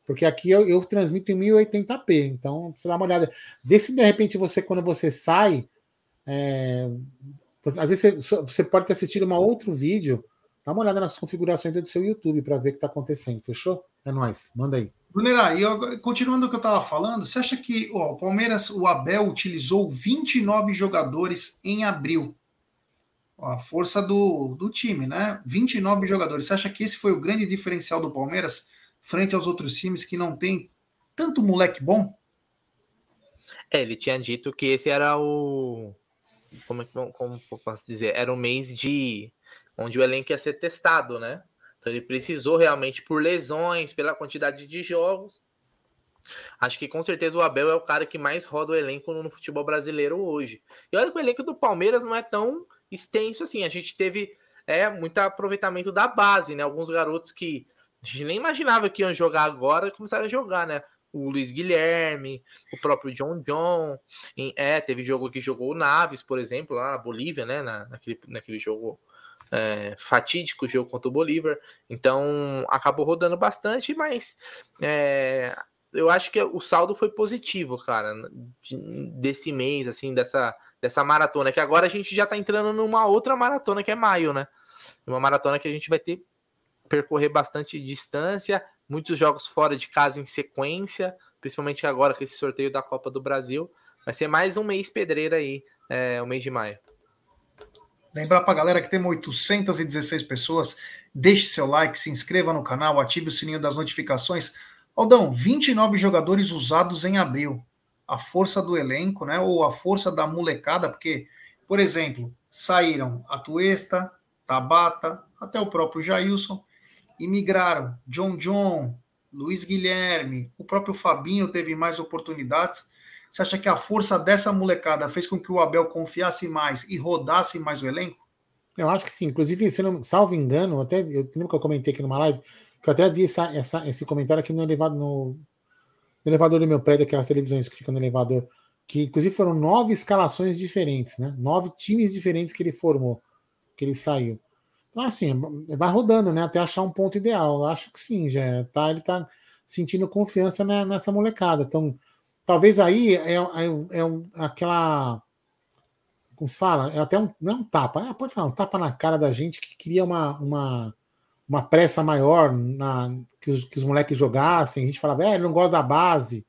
Porque aqui eu, eu transmito em 1080p. Então, você dá uma olhada. Vê se de repente você, quando você sai, é, às vezes você, você, pode ter assistido um outro vídeo. Dá uma olhada nas configurações do seu YouTube para ver o que está acontecendo. Fechou? É nóis. Manda aí. Brunera, e continuando o que eu estava falando, você acha que ó, o Palmeiras, o Abel utilizou 29 jogadores em abril? a força do, do time, né? 29 jogadores. Você acha que esse foi o grande diferencial do Palmeiras frente aos outros times que não tem tanto moleque bom? É, ele tinha dito que esse era o. Como, como eu posso dizer? Era o mês de. onde o elenco ia ser testado, né? Então ele precisou realmente, por lesões, pela quantidade de jogos. Acho que com certeza o Abel é o cara que mais roda o elenco no futebol brasileiro hoje. E olha que o elenco do Palmeiras não é tão extenso assim. A gente teve é, muito aproveitamento da base, né? Alguns garotos que a gente nem imaginava que iam jogar agora começaram a jogar, né? O Luiz Guilherme, o próprio John John. É, teve jogo que jogou o Naves, por exemplo, lá na Bolívia, né? Na, naquele, naquele jogo é, fatídico jogo contra o Bolívar. Então acabou rodando bastante, mas é, eu acho que o saldo foi positivo, cara, desse mês, assim, dessa, dessa maratona. Que agora a gente já tá entrando numa outra maratona que é maio, né? Uma maratona que a gente vai ter percorrer bastante distância, muitos jogos fora de casa em sequência, principalmente agora com esse sorteio da Copa do Brasil. Vai ser mais um mês pedreira aí, é, o mês de maio. Lembrar para a galera que temos 816 pessoas, deixe seu like, se inscreva no canal, ative o sininho das notificações. Aldão, 29 jogadores usados em abril. A força do elenco, né? Ou a força da molecada, porque, por exemplo, saíram a Tuesta, Tabata, até o próprio Jailson, e migraram John John, Luiz Guilherme, o próprio Fabinho teve mais oportunidades. Você acha que a força dessa molecada fez com que o Abel confiasse mais e rodasse mais o elenco? Eu acho que sim. Inclusive, se não, salvo engano, até eu lembro que eu comentei aqui numa live, que eu até vi essa, essa, esse comentário aqui no no, no elevador do meu prédio, aquelas televisões que ficam no elevador, que inclusive foram nove escalações diferentes, né? Nove times diferentes que ele formou, que ele saiu. Então, assim, vai rodando, né? Até achar um ponto ideal. Eu acho que sim, já tá. Ele tá sentindo confiança nessa molecada. Então, Talvez aí é, é, é, aquela. Como se fala? É até um. Não é um tapa, é, pode falar, um tapa na cara da gente que queria uma, uma, uma pressa maior na, que, os, que os moleques jogassem. A gente falava, é, ele não gosta da base.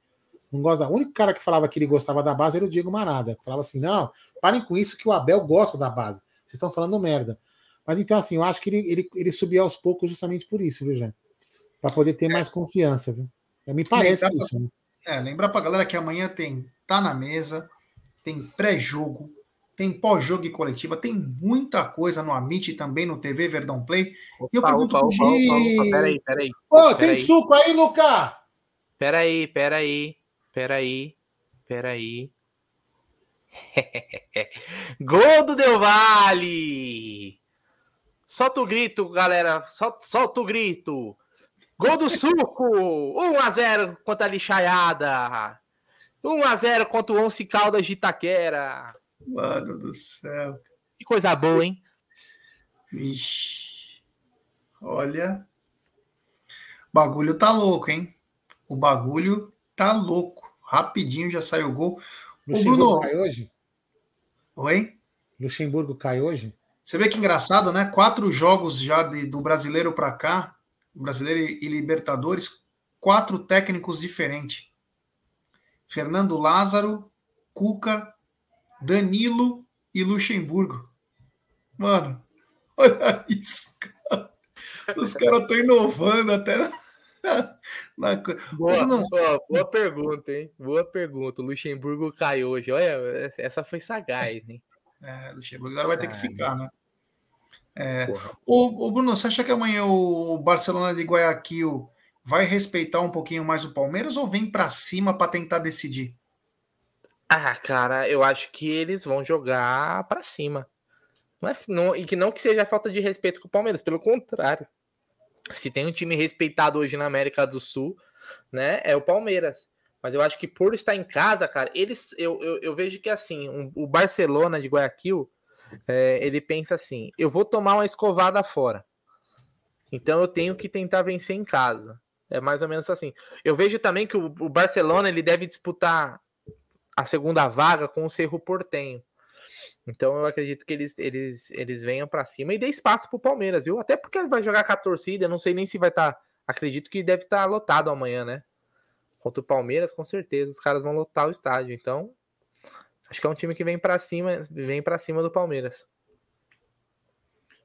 Não gosta. O único cara que falava que ele gostava da base era o Diego Marada. Falava assim: não, parem com isso que o Abel gosta da base. Vocês estão falando merda. Mas então, assim, eu acho que ele, ele, ele subiu aos poucos justamente por isso, viu, Jé? Para poder ter é. mais confiança, viu? Me parece isso. Né? É, lembrar pra galera que amanhã tem Tá na Mesa, tem pré-jogo, tem pós-jogo e coletiva, tem muita coisa no Amit também no TV Verdão Play. Opa, e eu pergunto opa, opa, opa, opa, peraí, peraí. Ô, tem suco aí, Luca? Peraí, peraí, peraí, peraí. Gol do Del Valle! Solta o grito, galera. Solta, solta o grito. Gol do Suco! 1x0 contra a lixaiada. 1x0 contra o Once Caldas de Itaquera. Mano do céu. Que coisa boa, hein? Vixe. Olha. O bagulho tá louco, hein? O bagulho tá louco. Rapidinho já saiu o gol. Luxemburgo o Bruno... cai hoje? Oi? Luxemburgo cai hoje? Você vê que engraçado, né? Quatro jogos já de, do brasileiro para cá Brasileiro e Libertadores, quatro técnicos diferentes. Fernando Lázaro, Cuca, Danilo e Luxemburgo. Mano, olha isso, cara. Os caras estão inovando até na. Boa, boa, boa, pergunta, hein? Boa pergunta. O Luxemburgo cai hoje. Olha, essa foi sagaz, hein? É, Luxemburgo agora vai ter que ficar, né? É, o, o, Bruno, você acha que amanhã o Barcelona de Guayaquil vai respeitar um pouquinho mais o Palmeiras ou vem para cima para tentar decidir? Ah, cara, eu acho que eles vão jogar para cima. Não é, não, e que não que seja falta de respeito com o Palmeiras, pelo contrário. Se tem um time respeitado hoje na América do Sul, né, é o Palmeiras. Mas eu acho que por estar em casa, cara, eles eu, eu, eu vejo que assim, um, o Barcelona de Guayaquil é, ele pensa assim: eu vou tomar uma escovada fora. Então eu tenho que tentar vencer em casa. É mais ou menos assim. Eu vejo também que o, o Barcelona ele deve disputar a segunda vaga com o Cerro Portenho. Então eu acredito que eles, eles, eles venham para cima e dê espaço para o Palmeiras, viu? Até porque vai jogar com a torcida, não sei nem se vai estar. Tá, acredito que deve estar tá lotado amanhã, né? Contra o Palmeiras, com certeza, os caras vão lotar o estádio. Então, Acho que é um time que vem para cima, vem para cima do Palmeiras.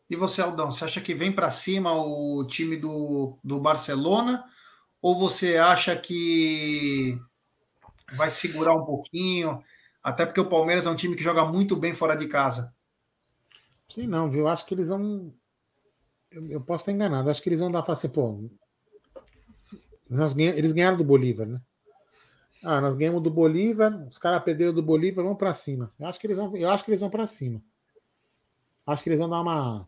E você, Aldão, você acha que vem para cima o time do, do Barcelona? Ou você acha que vai segurar um pouquinho, até porque o Palmeiras é um time que joga muito bem fora de casa. Sim, não, viu? Eu acho que eles vão. Eu, eu posso estar enganado. Acho que eles vão dar assim, pô. Eles ganharam do Bolívar, né? Ah, nós ganhamos do Bolívar, os caras perderam do Bolívar, vão para cima. Eu acho que eles vão, eu acho que eles vão para cima. Acho que eles vão dar uma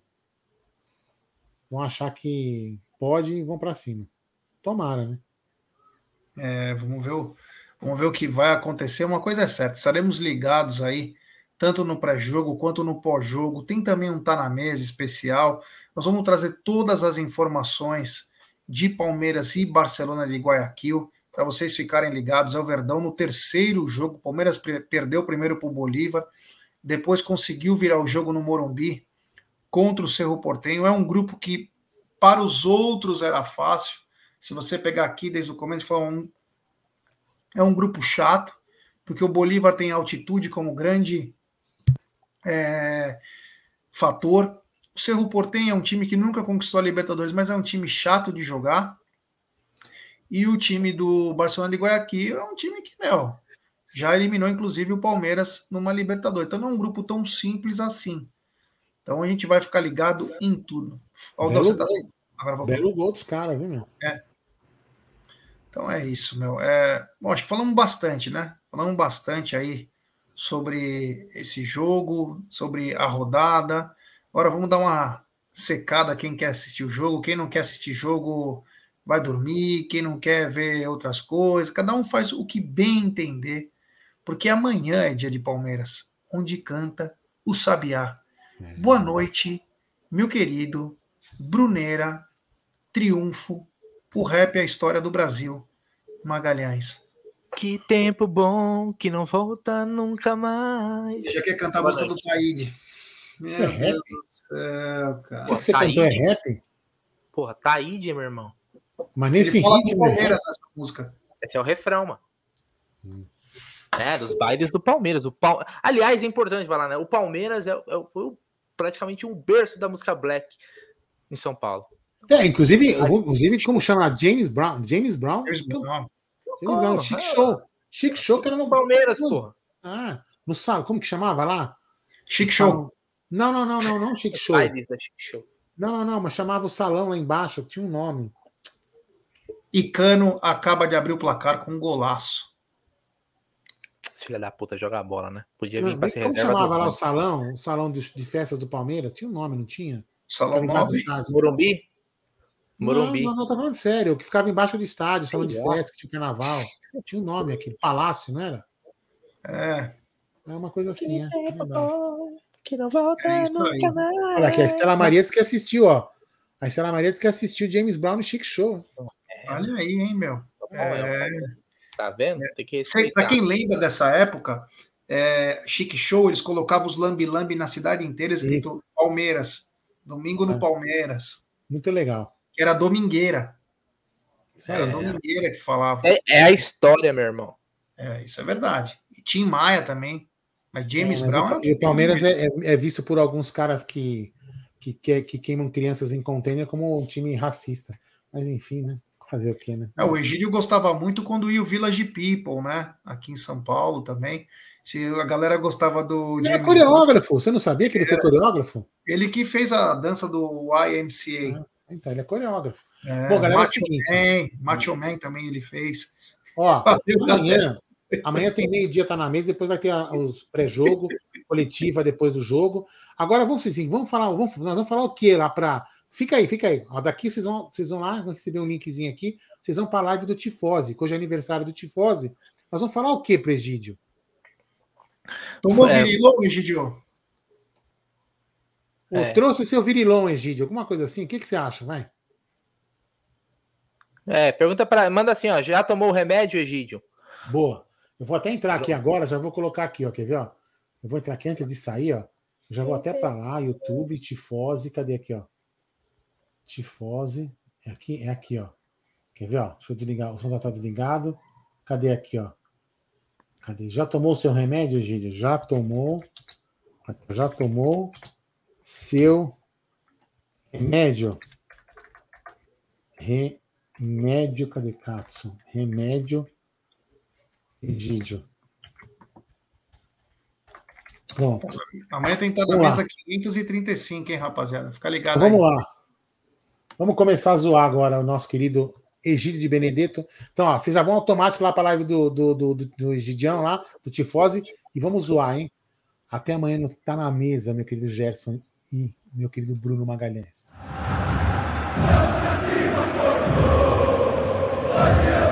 vão achar que pode e vão para cima. Tomara, né? É, vamos ver o vamos ver o que vai acontecer. Uma coisa é certa, estaremos ligados aí tanto no pré-jogo quanto no pós-jogo. Tem também um Tá na Mesa especial. Nós vamos trazer todas as informações de Palmeiras e Barcelona de Guayaquil para vocês ficarem ligados. É o Verdão no terceiro jogo. Palmeiras perdeu primeiro para o Bolívar, depois conseguiu virar o jogo no Morumbi contra o Cerro Portenho. É um grupo que para os outros era fácil. Se você pegar aqui desde o começo, um, é um grupo chato, porque o Bolívar tem altitude como grande é, fator. O Cerro Portenho é um time que nunca conquistou a Libertadores, mas é um time chato de jogar. E o time do Barcelona de Guayaquil é um time que, meu, já eliminou inclusive o Palmeiras numa Libertadores. Então não é um grupo tão simples assim. Então a gente vai ficar ligado em tudo. Belo, você tá... Agora vou... Belo gol dos caras, viu, meu? É. Então é isso, meu. É... Bom, acho que falamos bastante, né? Falamos bastante aí sobre esse jogo, sobre a rodada. Agora vamos dar uma secada quem quer assistir o jogo, quem não quer assistir jogo vai dormir, quem não quer ver outras coisas, cada um faz o que bem entender, porque amanhã é dia de Palmeiras, onde canta o Sabiá. É. Boa noite, meu querido Brunera, Triunfo, o rap é a história do Brasil, Magalhães. Que tempo bom que não volta nunca mais. Já quer cantar a música do Taíde. Meu Isso é Deus rap? do céu, cara. Isso que você Taíde. cantou é rap? Porra, Taíde, meu irmão. Mas nesse Ele ritmo. Palmeiras nessa música. Esse é o refrão, mano. Hum. É, dos bailes do Palmeiras. O Pal... Aliás, é importante falar, né? O Palmeiras é, é, foi praticamente um berço da música black em São Paulo. É, inclusive, inclusive como chama? James Brown. James Brown. James Brown. Eles não, Chic Show. Chic Show que era no Palmeiras, porra. Ah, no salão, como que chamava lá? Chic Show. Não, não, não, não, não Chic Show. Não, não, não, mas chamava o salão lá embaixo, tinha um nome. E Cano acaba de abrir o placar com um golaço. Filho da puta joga a bola, né? Podia vir para ser como reserva. Como chamava lá o salão? O salão de, de, festas do Palmeiras? Tinha um nome, não tinha? Salão Morumbi. Morumbi? Morumbi. Não, não, não, tô falando sério. O que ficava embaixo do estádio, salão de festa, que tinha carnaval. Tinha um nome aqui, Palácio, não era? É. É uma coisa assim, é. Que não volta é nunca mais. Olha aqui, a Estela Maria disse que assistiu, ó. A Estela Maria disse que assistiu James Brown no Chic Show. É. Olha aí, hein, meu. É... Tá vendo? Tem que Para quem lembra dessa época, é, Chic Show, eles colocavam os lambi-lambi na cidade inteira, escrito Isso. Palmeiras. Domingo no é. Palmeiras. Muito legal que era domingueira. Era é. domingueira que falava. É, é, a história, meu irmão. É, isso é verdade. E Tim Maia também. Mas James é, mas Brown. E o Palmeiras é, é, visto por alguns caras que, que, que, que queimam crianças em container como um time racista. Mas enfim, né? Fazer o quê, né? É, o Egídio gostava muito quando ia o Village People, né? Aqui em São Paulo também. Se a galera gostava do. Ele é coreógrafo, você não sabia que ele foi coreógrafo? Ele que fez a dança do YMCA. Ah. Então, ele é coreógrafo. É, Bom, galera, Macho, é Man, Macho Man também ele fez. Ó, amanhã, amanhã tem meio-dia, tá na mesa, depois vai ter a, os pré-jogo, coletiva depois do jogo. Agora vamos assim, vamos falar, vamos, nós vamos falar o que lá para. Fica aí, fica aí. Ó, daqui vocês vão, vocês vão lá, vão receber um linkzinho aqui. Vocês vão para a live do Tifose, que hoje é aniversário do Tifose. Nós vamos falar o que, Presídio? Tomou é, virilão, Egidio? É. Trouxe seu virilão, Egídio, alguma coisa assim. O que, que você acha, vai? É, pergunta para. Manda assim, ó. Já tomou o remédio, Egídio? Boa. Eu vou até entrar aqui agora, já vou colocar aqui, ó. Quer ver, ó? Eu vou entrar aqui antes de sair, ó. Já vou até para lá, YouTube, tifose, cadê aqui, ó? Tifose, é aqui, é aqui, ó. Quer ver, ó? Deixa eu desligar, o som já tá desligado. Cadê aqui, ó? Cadê? Já tomou o seu remédio, Egídio? Já tomou. Já tomou seu remédio. Remédio, cadê Katsu? Remédio Egídio. Pronto. Amanhã tem que estar na mesa 535, hein, rapaziada? Fica ligado então, Vamos aí. lá. Vamos começar a zoar agora o nosso querido Egídio de Benedetto. Então, ó, vocês já vão automático lá para a live do, do, do, do Egidião lá, do Tifose, e vamos zoar, hein? Até amanhã não tá na mesa, meu querido Gerson e meu querido Bruno Magalhães. Vamos